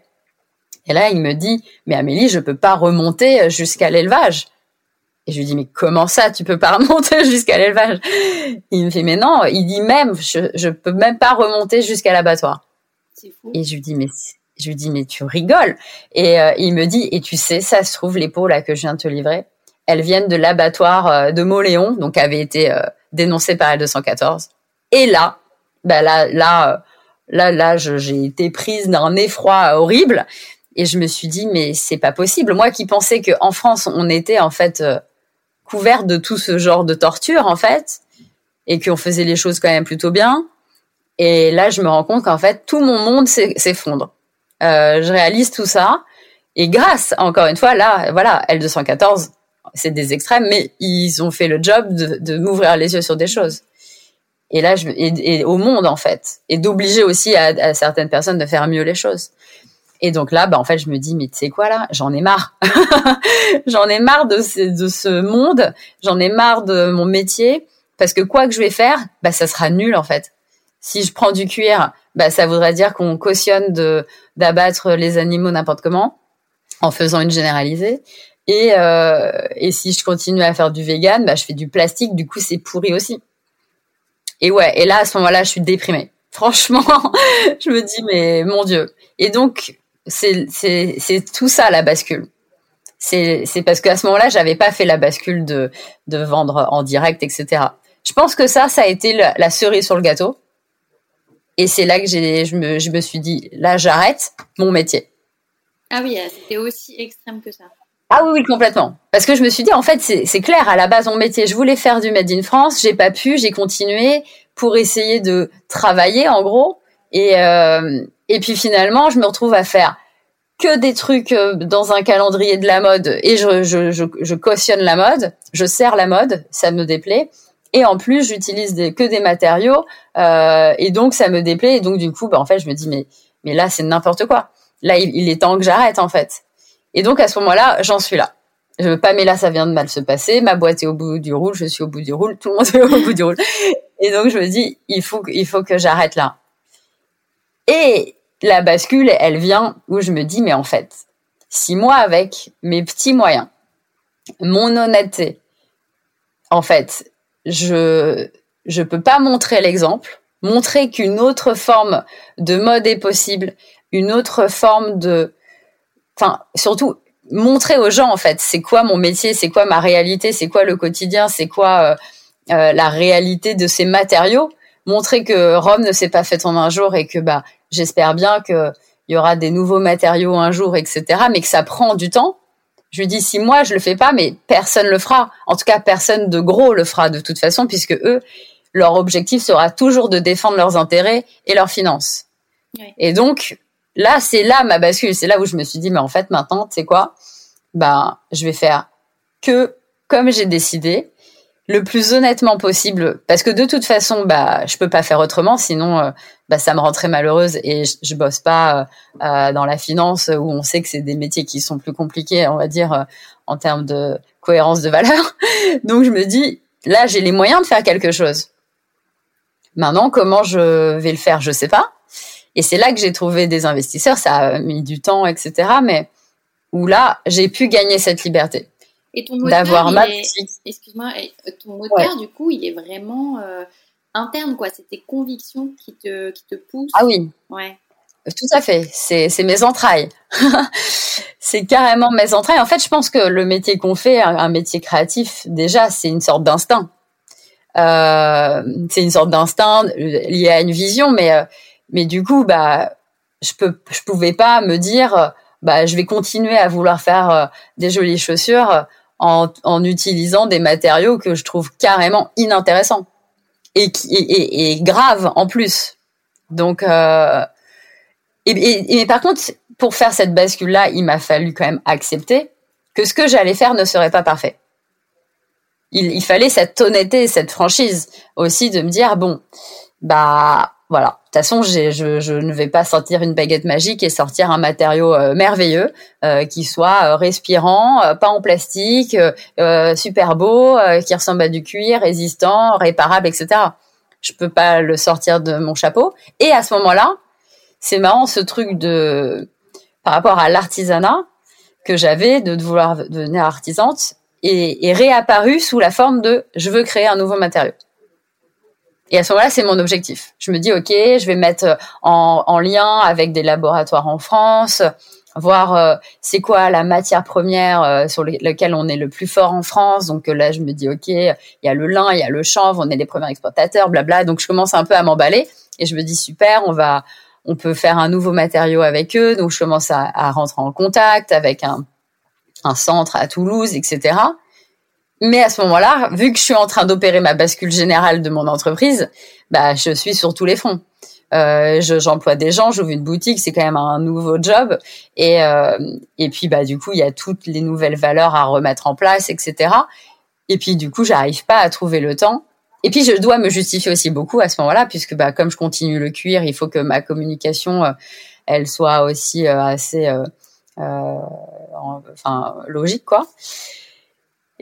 Et là, il me dit, mais Amélie, je peux pas remonter jusqu'à l'élevage. Et je lui dis, mais comment ça, tu peux pas [laughs] remonter jusqu'à l'élevage? Il me fait, mais non, il dit même, je, je peux même pas remonter jusqu'à l'abattoir. Et je lui dis, mais je lui dis, mais tu rigoles. Et euh, il me dit, et tu sais, ça se trouve, les peaux là que je viens de te livrer, elles viennent de l'abattoir euh, de Moléon, donc avait été euh, dénoncé par L214. Et là, bah là, là, euh, là, là, j'ai été prise d'un effroi horrible et je me suis dit mais c'est pas possible. Moi qui pensais que en France on était en fait couvert de tout ce genre de torture en fait et qu'on faisait les choses quand même plutôt bien. Et là, je me rends compte qu'en fait tout mon monde s'effondre. Euh, je réalise tout ça et grâce encore une fois là, voilà, L214 c'est des extrêmes, mais ils ont fait le job de, de m'ouvrir les yeux sur des choses. Et là, je, et, au monde en fait, et d'obliger aussi à, certaines personnes de faire mieux les choses. Et donc là, bah en fait, je me dis, mais tu sais quoi là, j'en ai marre. [laughs] j'en ai marre de ce, de ce monde, j'en ai marre de mon métier, parce que quoi que je vais faire, bah ça sera nul en fait. Si je prends du cuir, bah ça voudrait dire qu'on cautionne de d'abattre les animaux n'importe comment, en faisant une généralisée. Et, euh, et si je continue à faire du vegan, bah, je fais du plastique, du coup c'est pourri aussi. Et ouais, et là à ce moment-là, je suis déprimée. Franchement, [laughs] je me dis mais mon dieu. Et donc c'est tout ça la bascule. C'est parce qu'à ce moment-là, j'avais pas fait la bascule de de vendre en direct, etc. Je pense que ça, ça a été la, la cerise sur le gâteau. Et c'est là que j'ai je me je me suis dit là j'arrête mon métier. Ah oui, c'était aussi extrême que ça. Ah oui, oui, complètement. Parce que je me suis dit, en fait, c'est clair, à la base, mon métier, je voulais faire du Made in France, j'ai pas pu, j'ai continué pour essayer de travailler, en gros. Et, euh, et puis finalement, je me retrouve à faire que des trucs euh, dans un calendrier de la mode et je, cautionne la mode, je sers la mode, ça me déplaît. Et en plus, j'utilise que des matériaux euh, et donc ça me déplaît. Et donc du coup, bah, en fait, je me dis mais mais là c'est n'importe quoi. Là, il, il, est temps que j'arrête en fait. Et donc à ce moment-là, j'en suis là. Je, Pamela, ça vient de mal se passer. Ma boîte est au bout du roule, je suis au bout du roule, tout le monde [laughs] est au bout du roule. Et donc je me dis, il faut, il faut que j'arrête là. Et la bascule, elle vient où je me dis, mais en fait, si moi avec mes petits moyens, mon honnêteté. En fait, je je peux pas montrer l'exemple, montrer qu'une autre forme de mode est possible, une autre forme de enfin surtout montrer aux gens en fait c'est quoi mon métier, c'est quoi ma réalité, c'est quoi le quotidien, c'est quoi euh, euh, la réalité de ces matériaux, montrer que Rome ne s'est pas faite en un jour et que bah j'espère bien que il y aura des nouveaux matériaux un jour, etc. Mais que ça prend du temps. Je lui dis si moi je le fais pas, mais personne le fera. En tout cas, personne de gros le fera de toute façon, puisque eux, leur objectif sera toujours de défendre leurs intérêts et leurs finances. Et donc là, c'est là ma bascule. C'est là où je me suis dit, mais en fait, maintenant, tu sais quoi? Ben, je vais faire que comme j'ai décidé, le plus honnêtement possible, parce que de toute façon, bah, je peux pas faire autrement, sinon, euh, bah, ça me rend très malheureuse et je, je bosse pas euh, euh, dans la finance où on sait que c'est des métiers qui sont plus compliqués, on va dire, en termes de cohérence de valeur. [laughs] Donc, je me dis, là, j'ai les moyens de faire quelque chose. Maintenant, comment je vais le faire, je sais pas. Et c'est là que j'ai trouvé des investisseurs. Ça a mis du temps, etc. Mais où là, j'ai pu gagner cette liberté. Et ton moteur, excuse-moi, ton moteur, du coup, il est vraiment euh, interne, quoi. C'est tes convictions qui te, qui te poussent. Ah oui. Ouais. Tout à fait. C'est, c'est mes entrailles. [laughs] c'est carrément mes entrailles. En fait, je pense que le métier qu'on fait, un, métier créatif, déjà, c'est une sorte d'instinct. Euh, c'est une sorte d'instinct lié à une vision, mais euh, mais du coup, bah, je peux, je pouvais pas me dire, bah, je vais continuer à vouloir faire euh, des jolies chaussures en, utilisant des matériaux que je trouve carrément inintéressants et qui et, graves en plus. Donc, euh, et, par contre, pour faire cette bascule-là, il m'a fallu quand même accepter que ce que j'allais faire ne serait pas parfait. Il fallait cette honnêteté, cette franchise aussi de me dire bon, bah voilà. De toute façon, je, ne vais pas sortir une baguette magique et sortir un matériau euh, merveilleux euh, qui soit euh, respirant, pas en plastique, super beau, qui ressemble à du cuir, résistant, réparable, etc. Je peux pas le sortir de mon chapeau. Et à ce moment-là, c'est marrant ce truc de par rapport à l'artisanat que j'avais de vouloir devenir artisante et, et réapparu sous la forme de je veux créer un nouveau matériau. Et à ce moment-là, c'est mon objectif. Je me dis, OK, je vais mettre euh, en, en lien avec des laboratoires en France, voir euh, c'est quoi la matière première euh, sur laquelle on est le plus fort en France. Donc là, je me dis, OK, il y a le lin, il y a le chanvre, on est les premiers exportateurs, blabla. Donc je commence un peu à m'emballer et je me dis, super, on va, on peut faire un nouveau matériau avec eux. Donc je commence à, rentrer en contact avec un centre à Toulouse, etc. Mais à ce moment-là, vu que je suis en train d'opérer ma bascule générale de mon entreprise, bah, je suis sur tous les fronts. Euh, j'emploie des gens, j'ouvre une boutique, c'est quand même un nouveau job. Et, euh, et puis, bah, du coup, il y a toutes les nouvelles valeurs à remettre en place, etc. Et puis, du coup, j'arrive pas à trouver le temps. Et puis, je dois me justifier aussi beaucoup à ce moment-là, puisque bah, comme je continue le cuir, il faut que ma communication, euh, elle soit aussi euh, assez, euh, enfin, logique, quoi.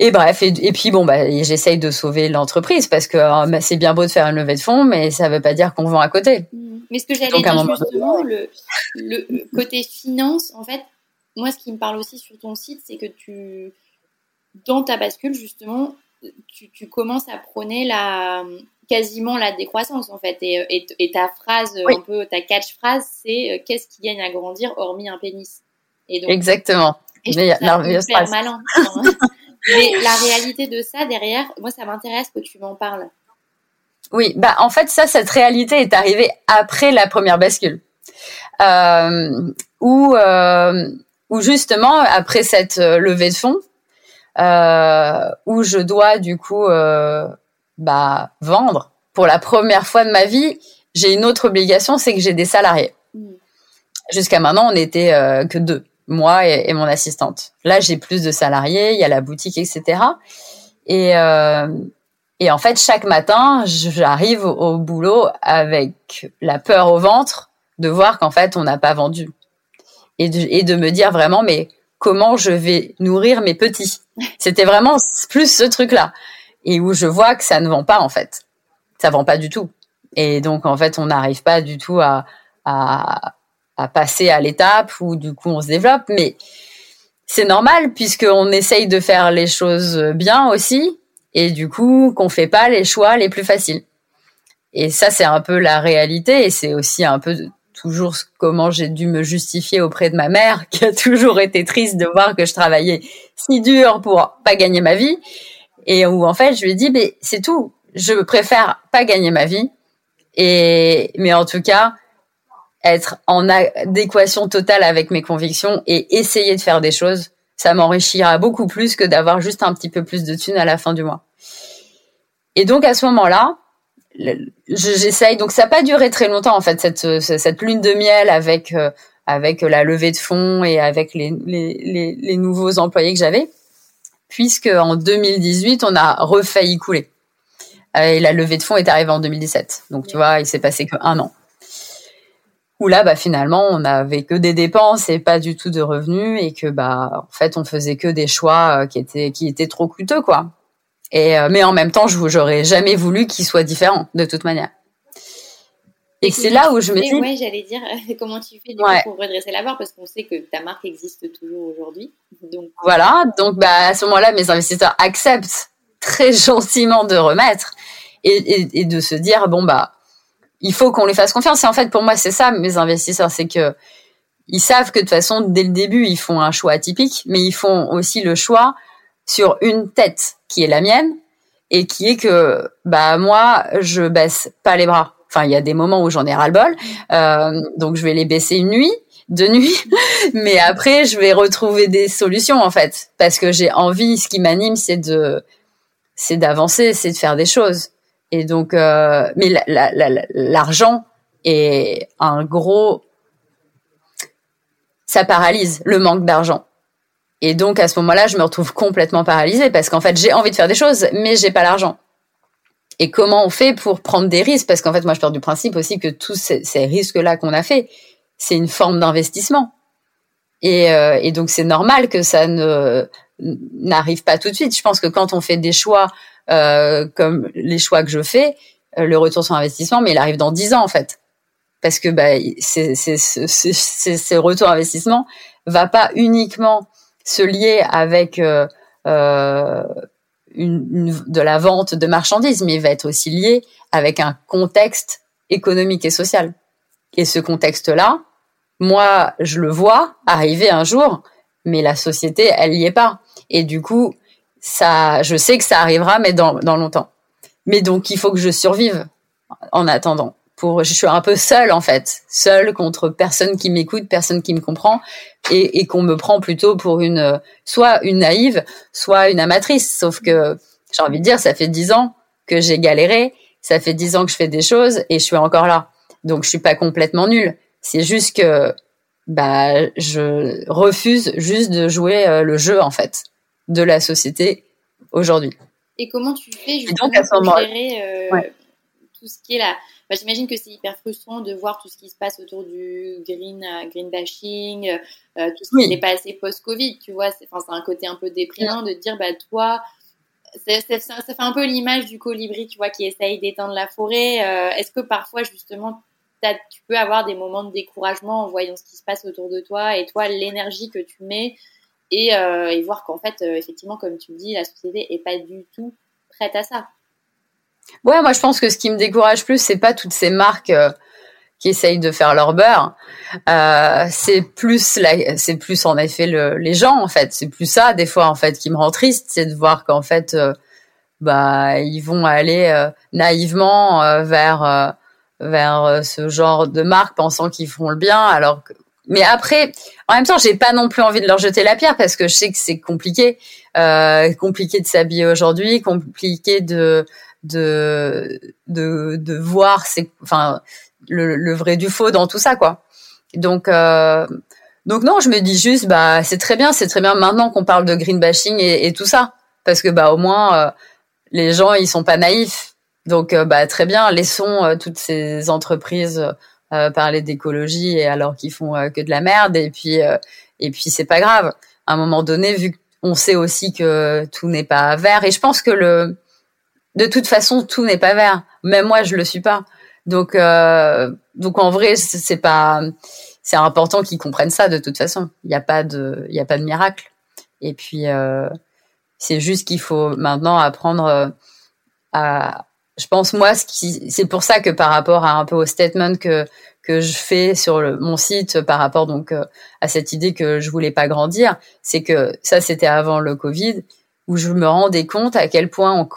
Et bref, et, puis bon, bah, j'essaye de sauver l'entreprise parce que euh, bah, c'est bien beau de faire une levée de fonds, mais ça ne veut pas dire qu'on vend à côté. Mmh. Mais ce que j'allais dire justement, le, le, côté finance, en fait, moi, ce qui me parle aussi sur ton site, c'est que tu, dans ta bascule, justement, tu, tu, commences à prôner la, quasiment la décroissance, en fait. Et, et, ta phrase, un peu, ta catch-phrase, c'est euh, qu'est-ce qui gagne à grandir hormis un pénis? Et donc, Exactement. Et je super malin. [laughs] Mais la réalité de ça derrière, moi, ça m'intéresse que tu m'en parles. Oui, bah en fait, ça, cette réalité est arrivée après la première bascule, euh, où, euh, où justement après cette euh, levée de fonds, euh, où je dois du coup bah, vendre pour la première fois de ma vie, j'ai une autre obligation, c'est que j'ai des salariés. Mm. Jusqu'à maintenant, on n'était que deux moi et, mon assistante. Là, j'ai plus de salariés, il y a la boutique, etc. Et, euh, et en fait, chaque matin, j'arrive au, boulot avec la peur au ventre de voir qu'en fait, on n'a pas vendu. Et de, et de me dire vraiment, mais comment je vais nourrir mes petits? C'était vraiment plus ce truc-là. Et où je vois que ça ne vend pas, en fait. Ça vend pas du tout. Et donc, en fait, on n'arrive pas du tout à, à, à passer à l'étape où du coup on se développe. Mais c'est normal puisqu'on essaye de faire les choses bien aussi et du coup qu'on fait pas les choix les plus faciles. Et ça, c'est un peu la réalité et c'est aussi un peu toujours comment j'ai dû me justifier auprès de ma mère [laughs] qui a toujours été triste de voir que je travaillais si dur pour pas gagner ma vie et où en fait je lui ai dit mais c'est tout je préfère pas gagner ma vie et mais en tout cas être en adéquation totale avec mes convictions et essayer de faire des choses ça m'enrichira beaucoup plus que d'avoir juste un petit peu plus de thunes à la fin du mois et donc à ce moment-là j'essaye. Donc ça n'a pas duré très longtemps en fait cette cette lune de miel avec euh, avec la levée de fonds et avec les les, les, nouveaux employés que j'avais, puisque en 2018 on a refailli couler. Et la levée de fonds est arrivée en 2017. Donc tu vois, il s'est passé que un an. Où là, bah finalement, on n'avait que des dépenses et pas du tout de revenus et que bah en fait, on faisait que des choix euh, qui étaient qui étaient trop coûteux quoi. Et euh, mais en même temps, je j'aurais jamais voulu qu'il soit différent de toute manière. Et, c'est là où je me dis. Ouais, j'allais dire [laughs] comment tu fais pour redresser la barre? Parce qu'on sait que ta marque existe toujours aujourd'hui. Donc voilà, donc bah à ce moment-là, mes investisseurs acceptent très gentiment de remettre et, et, et de se dire bon bah il faut qu'on les fasse confiance. Et en fait, pour moi, c'est ça mes investisseurs, c'est que ils savent que de toute façon, dès le début, ils font un choix atypique, mais ils font aussi le choix sur une tête qui est la mienne et qui est que bah moi je baisse pas les bras. Enfin, il y a des moments où j'en ai ras-le-bol, euh, donc je vais les baisser une nuit, deux nuits, [laughs] mais après je vais retrouver des solutions en fait, parce que j'ai envie. Ce qui m'anime, c'est de, c'est d'avancer, c'est de faire des choses. Et donc, euh, mais l'argent est un gros, ça paralyse le manque d'argent. Et donc à ce moment-là, je me retrouve complètement paralysée parce qu'en fait, j'ai envie de faire des choses, mais j'ai pas l'argent. Et comment on fait pour prendre des risques? Parce qu'en fait, moi, je pars du principe aussi que tous ces, risques-là qu'on a fait, c'est une forme d'investissement. Et, euh, et, donc c'est normal que ça ne n'arrive pas tout de suite. Je pense que quand on fait des choix euh, comme les choix que je fais, euh, le retour sur investissement, mais il arrive dans dix ans en fait, parce que bah, c'est ce retour investissement va pas uniquement se lier avec euh, euh, une, de la vente de marchandises, mais il va être aussi lié avec un contexte économique et social. Et ce contexte-là, moi, je le vois arriver un jour, mais la société, elle n'y est pas. Et du coup, ça, je sais que ça arrivera, mais dans, dans longtemps. Mais donc, il faut que je survive en attendant je suis un peu seule en fait, seule contre personne qui m'écoute, personne qui me comprend, et, qu'on me prend plutôt pour une soit une naïve, soit une amatrice. Sauf que j'ai envie de dire, ça fait dix ans que j'ai galéré, ça fait dix ans que je fais des choses et je suis encore là. Donc je suis pas complètement nulle. C'est juste que bah je refuse juste de jouer euh, le jeu en fait de la société aujourd'hui. Et comment tu fais justement pour gérer euh, tout ce qui est là bah, j'imagine que c'est hyper frustrant de voir tout ce qui se passe autour du green, euh, green bashing, euh, tout ce qui n'est pas assez post-Covid, tu vois. C'est un côté un peu déprimant de dire, bah, toi, ça, fait un peu l'image du colibri, tu vois, qui essaye d'éteindre la forêt. Euh, est-ce que parfois, justement, tu peux avoir des moments de découragement en voyant ce qui se passe autour de toi et toi, l'énergie que tu mets et, et voir qu'en fait, effectivement, comme tu le dis, la société est pas du tout prête à ça. Ouais, moi je pense que ce qui me décourage plus, c'est pas toutes ces marques euh, qui essayent de faire leur beurre. Euh, c'est plus c'est plus en effet le, les gens en fait. C'est plus ça des fois en fait qui me rend triste, c'est de voir qu'en fait, euh, bah ils vont aller euh, naïvement vers vers ce genre de marque pensant qu'ils font le bien alors que mais après, en même temps, j'ai pas non plus envie de leur jeter la pierre parce que je sais que c'est compliqué, euh, compliqué de s'habiller aujourd'hui, compliqué de de de, de voir c'est enfin le, le, vrai du faux dans tout ça quoi. Donc euh, donc non je me dis juste bah c'est très bien c'est très bien maintenant qu'on parle de green bashing et, tout ça. Parce que bah au moins euh, les gens ils sont pas naïfs. Donc euh, bah très bien laissons euh, toutes ces entreprises parler d'écologie et alors qu'ils font que de la merde et puis et puis c'est pas grave à un moment donné vu qu'on sait aussi que tout n'est pas vert et je pense que le de toute façon, tout n'est pas vert. Même moi, je le suis pas. Donc, euh, donc en vrai, c'est pas, c'est important qu'ils comprennent ça de toute façon. Il n'y a pas de, il y a pas de miracle. Et puis, c'est juste qu'il faut maintenant apprendre à, je pense moi, ce qui, c'est pour ça que par rapport à un peu au statement que que je fais sur le, mon site par rapport donc à cette idée que je voulais pas grandir, c'est que ça c'était avant le Covid où je me rendais compte à quel point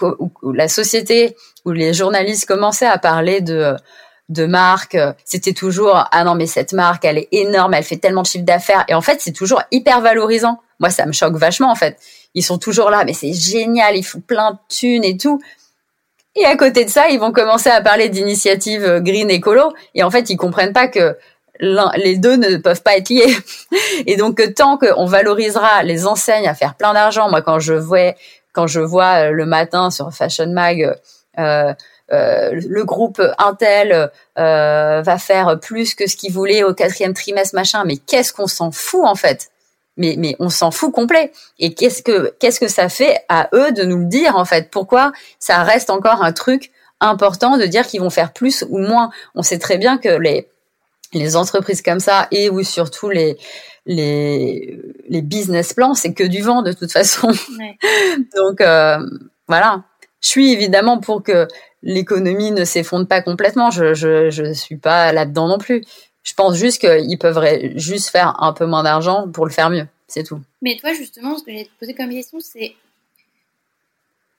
la société, où les journalistes commençaient à parler de de marques, c'était toujours ah non mais cette marque elle est énorme, elle fait tellement de chiffre d'affaires et en fait c'est toujours hyper valorisant. Moi ça me choque vachement en fait. Ils sont toujours là mais c'est génial, ils font plein de thunes et tout. Et à côté de ça, ils vont commencer à parler d'initiatives green écolo et en fait ils comprennent pas que les deux ne peuvent pas être liés. [laughs] Et donc, tant qu'on valorisera les enseignes à faire plein d'argent, moi, quand je vois, quand je vois euh, le matin sur Fashion Mag, euh, euh, le groupe Intel euh, va faire plus que ce qu'il voulait au quatrième trimestre, machin. Mais qu'est-ce qu'on s'en fout en fait? Mais, mais on s'en fout complet. Et qu'est-ce que qu'est-ce que ça fait à eux de nous le dire en fait? Pourquoi ça reste encore un truc important de dire qu'ils vont faire plus ou moins? On sait très bien que les les entreprises comme ça et ou surtout les les les business plans, c'est que du vent de toute façon. [laughs] Donc euh, voilà. Je suis évidemment pour que l'économie ne s'effondre pas complètement. Je je je suis pas là-dedans non plus. Je pense juste qu'ils peuvent juste faire un peu moins d'argent pour le faire mieux. C'est tout. Mais toi justement, ce que j'ai posé comme question, c'est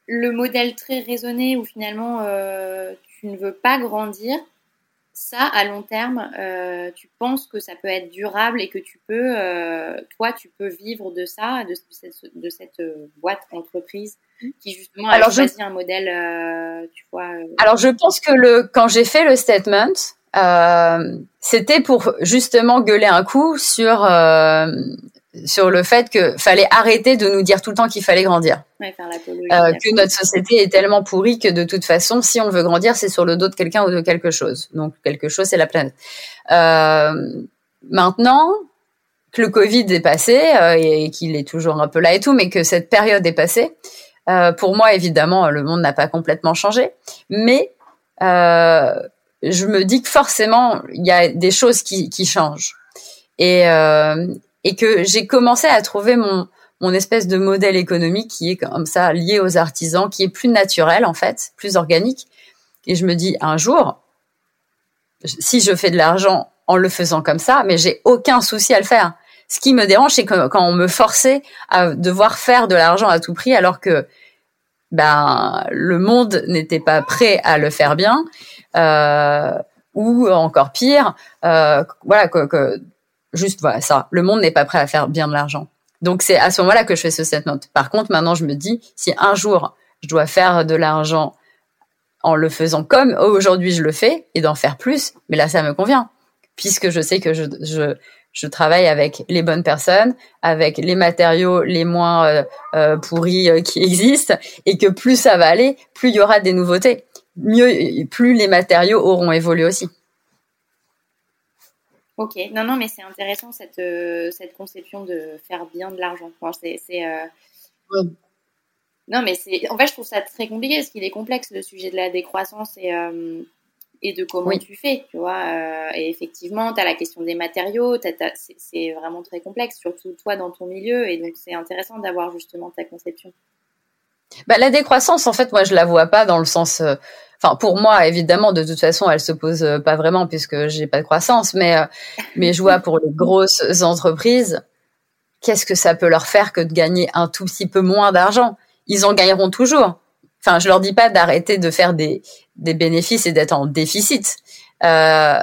le modèle très raisonné où finalement euh, tu ne veux pas grandir ça, à long terme, euh, tu penses que ça peut être durable et que tu peux, euh, toi, tu peux vivre de ça, de, de cette, boîte entreprise qui justement a choisi un modèle, tu vois. Alors, je pense que le, quand j'ai fait le statement, c'était pour justement gueuler un coup sur sur le fait que fallait arrêter de nous dire tout le temps qu'il fallait grandir. euh, que notre société est tellement pourrie que de toute façon, si on veut grandir, c'est sur le dos de quelqu'un ou de quelque chose. Donc quelque chose, c'est la planète. Euh, maintenant que le Covid est passé euh, et qu'il est toujours un peu là et tout, mais que cette période est passée, euh, pour moi, évidemment, le monde n'a pas complètement changé, mais euh, je me dis que forcément, il y a des choses qui, changent. Et, euh, et que j'ai commencé à trouver mon mon espèce de modèle économique qui est comme ça lié aux artisans, qui est plus naturel en fait, plus organique. Et je me dis un jour, si je fais de l'argent en le faisant comme ça, mais j'ai aucun souci à le faire. Ce qui me dérange, c'est quand on me forçait à devoir faire de l'argent à tout prix, alors que ben le monde n'était pas prêt à le faire bien, ou encore pire, euh, voilà que, que Juste voilà ça. Le monde n'est pas prêt à faire bien de l'argent. Donc c'est à ce moment-là que je fais ce set note. Par contre, maintenant je me dis si un jour je dois faire de l'argent en le faisant comme aujourd'hui je le fais et d'en faire plus, mais là ça me convient puisque je sais que je, je, je travaille avec les bonnes personnes, avec les matériaux les moins euh, euh, pourris euh, qui existent et que plus ça va aller, plus il y aura des nouveautés. Mieux, plus les matériaux auront évolué aussi. Ok, non, non, mais c'est intéressant cette, euh, cette conception de faire bien de l'argent. c'est, euh, Non, mais c'est. En fait, je trouve ça très compliqué parce qu'il est complexe le sujet de la décroissance et, euh, et de comment tu fais, tu vois. et effectivement, tu as la question des matériaux, c'est vraiment très complexe, surtout toi dans ton milieu. Et donc, c'est intéressant d'avoir justement ta conception. Bah, la décroissance, en fait, moi, je la vois pas dans le sens. Enfin, pour moi, évidemment, de toute façon, elle se pose euh, pas vraiment puisque j'ai pas de croissance, mais euh, [laughs] mais je vois pour les grosses entreprises, qu'est-ce que ça peut leur faire que de gagner un tout petit peu moins d'argent? Ils en gagneront toujours. Enfin, je leur dis pas d'arrêter de faire des des bénéfices et d'être en déficit. Euh,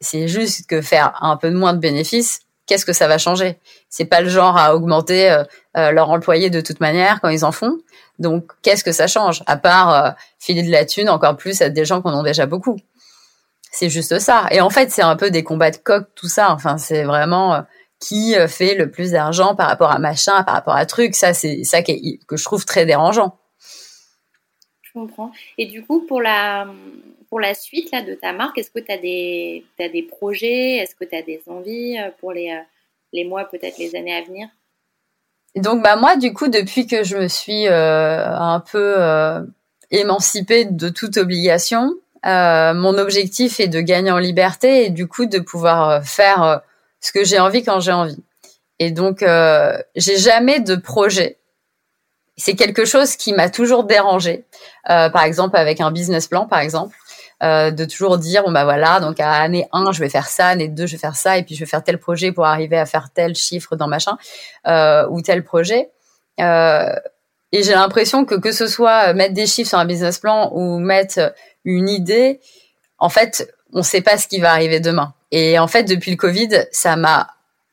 c'est juste que faire un peu moins de bénéfices, qu'est-ce que ça va changer? C'est pas le genre à augmenter euh, leur employé de toute manière quand ils en font. Donc, qu'est-ce que ça change? À part euh, filer de la thune encore plus à des gens qu'on en a déjà beaucoup. C'est juste ça. Et en fait, c'est un peu des combats de coq, tout ça. Enfin, c'est vraiment euh, qui euh, fait le plus d'argent par rapport à machin, par rapport à truc. Ça, c'est ça que je trouve très dérangeant. Je comprends. Et du coup, pour la, suite là, de ta marque, est-ce que tu as des, des projets? Est-ce que tu as des envies pour les, les mois, peut-être les années à venir? Donc bah moi du coup depuis que je me suis euh, un peu euh, émancipée de toute obligation, euh, mon objectif est de gagner en liberté et du coup de pouvoir faire ce que j'ai envie quand j'ai envie. Et donc, j'ai jamais de projet. C'est quelque chose qui m'a toujours dérangé. Par exemple, avec un business plan, par exemple, euh, de toujours dire bon bah voilà, donc à année 1, je vais faire ça, année 2, je vais faire ça, et puis je vais faire tel projet pour arriver à faire tel chiffre dans machin euh, ou tel projet. Euh, et j'ai l'impression que que ce soit mettre des chiffres sur un business plan ou mettre une idée, en fait, on ne sait pas ce qui va arriver demain. Et en fait, depuis le Covid, ça m'a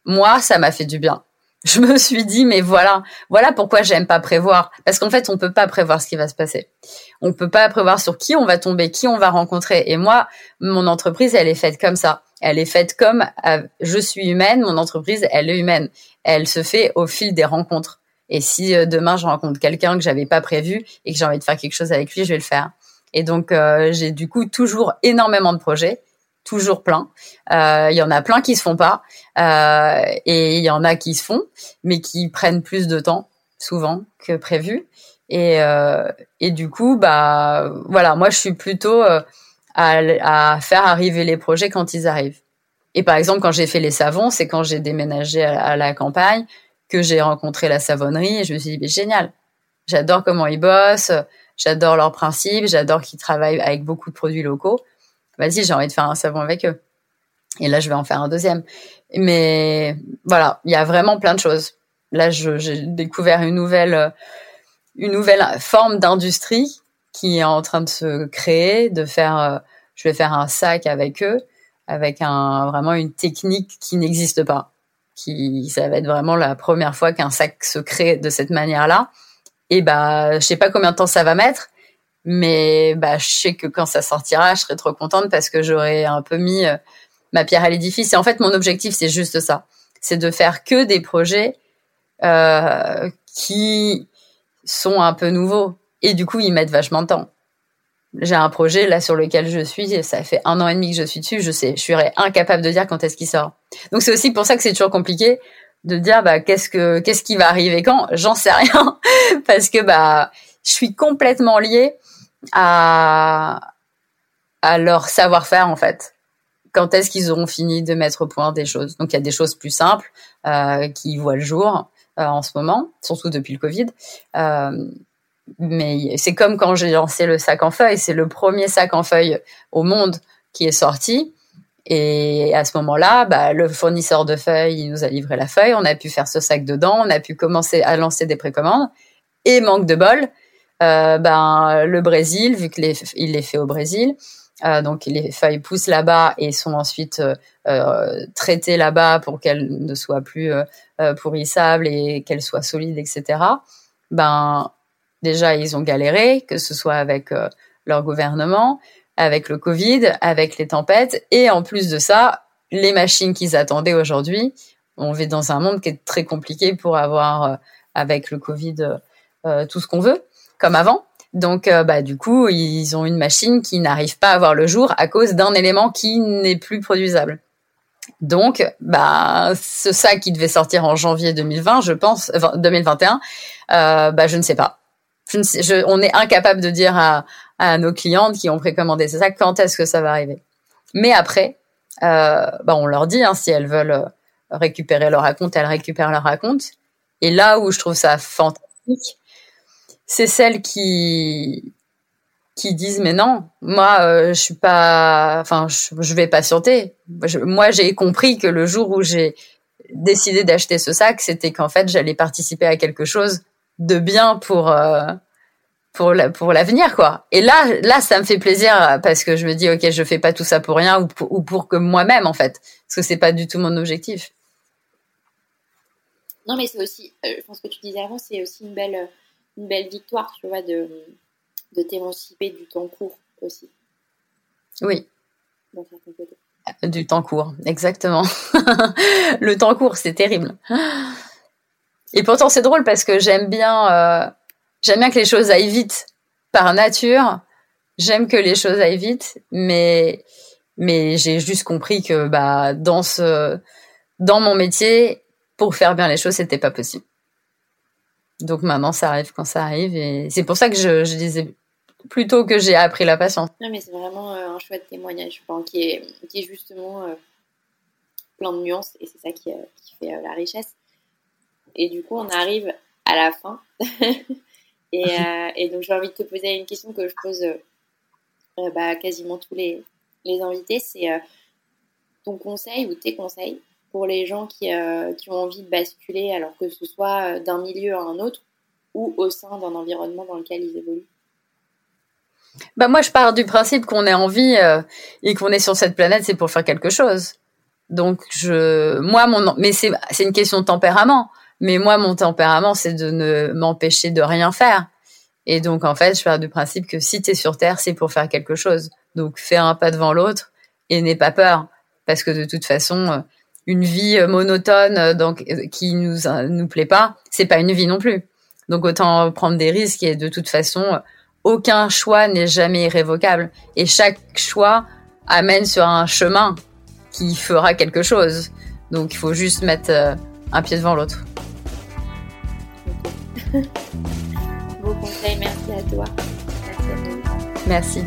moi, ça m'a fait du bien. Je me suis dit, mais voilà, voilà pourquoi j'aime pas prévoir. Parce qu'en fait, on peut pas prévoir ce qui va se passer. On peut pas prévoir sur qui on va tomber, qui on va rencontrer. Et moi, mon entreprise, elle est faite comme ça. Elle est faite comme euh, je suis humaine, mon entreprise, elle est humaine. Elle se fait au fil des rencontres. Et si euh, demain je rencontre quelqu'un que j'avais pas prévu et que j'ai envie de faire quelque chose avec lui, je vais le faire. Et donc euh, j'ai du coup toujours énormément de projets toujours plein. Euh, il y en a plein qui se font pas euh, et il y en a qui se font, mais qui prennent plus de temps souvent que prévu. Et, euh, et du coup, bah voilà, moi je suis plutôt à, à, faire arriver les projets quand ils arrivent. Et par exemple, quand j'ai fait les savons, c'est quand j'ai déménagé à, la campagne que j'ai rencontré la savonnerie et je me suis dit, mais génial, j'adore comment ils bossent, j'adore leurs principes, j'adore qu'ils travaillent avec beaucoup de produits locaux vas-y, j'ai envie de faire un savon avec eux. Et là, je vais en faire un deuxième. Mais voilà, il y a vraiment plein de choses. Là, j'ai découvert une nouvelle, une nouvelle forme d'industrie qui est en train de se créer, de faire, euh, je vais faire un sac avec eux, avec un, vraiment une technique qui n'existe pas. Qui, ça va être vraiment la première fois qu'un sac se crée de cette manière-là. Et bah, je sais pas combien de temps ça va mettre, mais bah, je sais que quand ça sortira, je serai trop contente parce que j'aurai un peu mis euh, ma pierre à l'édifice. Et en fait, mon objectif, c'est juste ça. C'est de faire que des projets euh, qui sont un peu nouveaux. Et du coup, ils mettent vachement de temps. J'ai un projet là sur lequel je suis, ça fait un an et demi que je suis dessus, je sais, je serais incapable de dire quand est-ce qu'il sort. Donc c'est aussi pour ça que c'est toujours compliqué de dire bah qu'est-ce que qu'est-ce qui va arriver quand, j'en sais rien [laughs] parce que bah je suis complètement liée à, leur savoir-faire en fait. Quand est-ce qu'ils auront fini de mettre au point des choses? Donc il y a des choses plus simples euh, qui voient le jour euh, en ce moment, surtout depuis le Covid. Euh, mais c'est comme quand j'ai lancé le sac en feuilles, c'est le premier sac en feuilles au monde qui est sorti. Et à ce moment-là, bah, le fournisseur de feuilles, il nous a livré la feuille, on a pu faire ce sac dedans, on a pu commencer à lancer des précommandes. Et manque de bol, euh, ben le Brésil, vu qu'il est fait au Brésil, euh, donc les feuilles poussent là-bas et sont ensuite euh, traitées là-bas pour qu'elles ne soient plus pourrissables et qu'elles soient solides, etc. Ben déjà ils ont galéré, que ce soit avec leur gouvernement, avec le Covid, avec les tempêtes, et en plus de ça, les machines qu'ils attendaient aujourd'hui. On vit dans un monde qui est très compliqué pour avoir, avec le Covid, tout ce qu'on veut comme avant. Donc, euh, bah, du coup, ils ont une machine qui n'arrive pas à voir le jour à cause d'un élément qui n'est plus produisable. Donc, bah, ce sac qui devait sortir en janvier 2020, je pense, 2021, euh, bah, je ne sais pas. On est incapable de dire à, nos clientes qui ont précommandé ce sac quand est-ce que ça va arriver. Mais après, euh, bah, on leur dit hein, si elles veulent récupérer leur raconte, elles récupèrent leur raconte. Et là où je trouve ça fantastique, c'est celles qui qui disent mais non, moi euh, je suis pas, enfin je, vais patienter. moi j'ai compris que le jour où j'ai décidé d'acheter ce sac, c'était qu'en fait j'allais participer à quelque chose de bien pour euh, pour la, pour l'avenir quoi. Et là ça me fait plaisir parce que je me dis ok je fais pas tout ça pour rien ou pour, ou pour que moi-même en fait parce que c'est pas du tout mon objectif. Non mais c'est aussi, euh, je pense que tu disais avant c'est aussi une belle une belle victoire, tu vois, de, de t'émanciper du temps court aussi. Oui. Du temps court, exactement. [laughs] le temps court, c'est terrible. Et pourtant, c'est drôle parce que j'aime bien, euh, j'aime bien que les choses aillent vite. Par nature, j'aime que les choses aillent vite, mais mais j'ai juste compris que bah dans ce dans mon métier, pour faire bien les choses, c'était pas possible. Donc maintenant, ça arrive quand ça arrive. Et c'est pour ça que je, disais plutôt que j'ai appris la patience. Non, mais c'est vraiment euh, un chouette témoignage qui, est, qui est justement euh, plein de nuances et c'est ça qui, euh, qui fait la richesse. et du coup, on arrive à la fin. [laughs] et, [laughs] et, donc, j'ai envie de te poser une question que je pose bah, quasiment tous les, les invités. C'est ton conseil ou tes conseils pour les gens qui, euh, qui, ont envie de basculer, alors que ce soit euh, d'un milieu à un autre ou au sein d'un environnement dans lequel ils évoluent bah moi, je pars du principe qu'on est en vie euh, et qu'on est sur cette planète, c'est pour faire quelque chose. Donc, je, moi, mon, mais c'est une question de tempérament. Mais moi, mon tempérament, c'est de ne m'empêcher de rien faire. Et donc, en fait, je pars du principe que si tu es sur Terre, c'est pour faire quelque chose. Donc, fais un pas devant l'autre et n'aie pas peur. Parce que de toute façon, une vie euh, monotone euh, donc euh, qui nous nous plaît pas, c'est pas une vie non plus. Donc autant prendre des risques et de toute façon aucun choix n'est jamais irrévocable et chaque choix amène sur un chemin qui fera quelque chose. Donc il faut juste mettre un pied devant l'autre. Beau [laughs] conseil, merci à toi. Merci.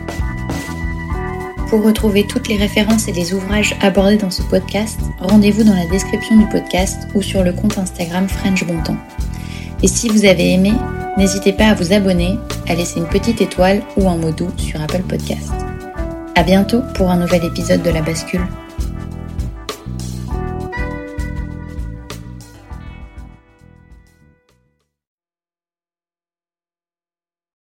Pour retrouver toutes les références et les ouvrages abordés dans ce podcast, rendez-vous dans la description du podcast ou sur le compte Instagram French Bontemps. Et si vous avez aimé, n'hésitez pas à vous abonner, à laisser une petite étoile ou un mot doux sur Apple Podcast. À bientôt pour un nouvel épisode de La Bascule.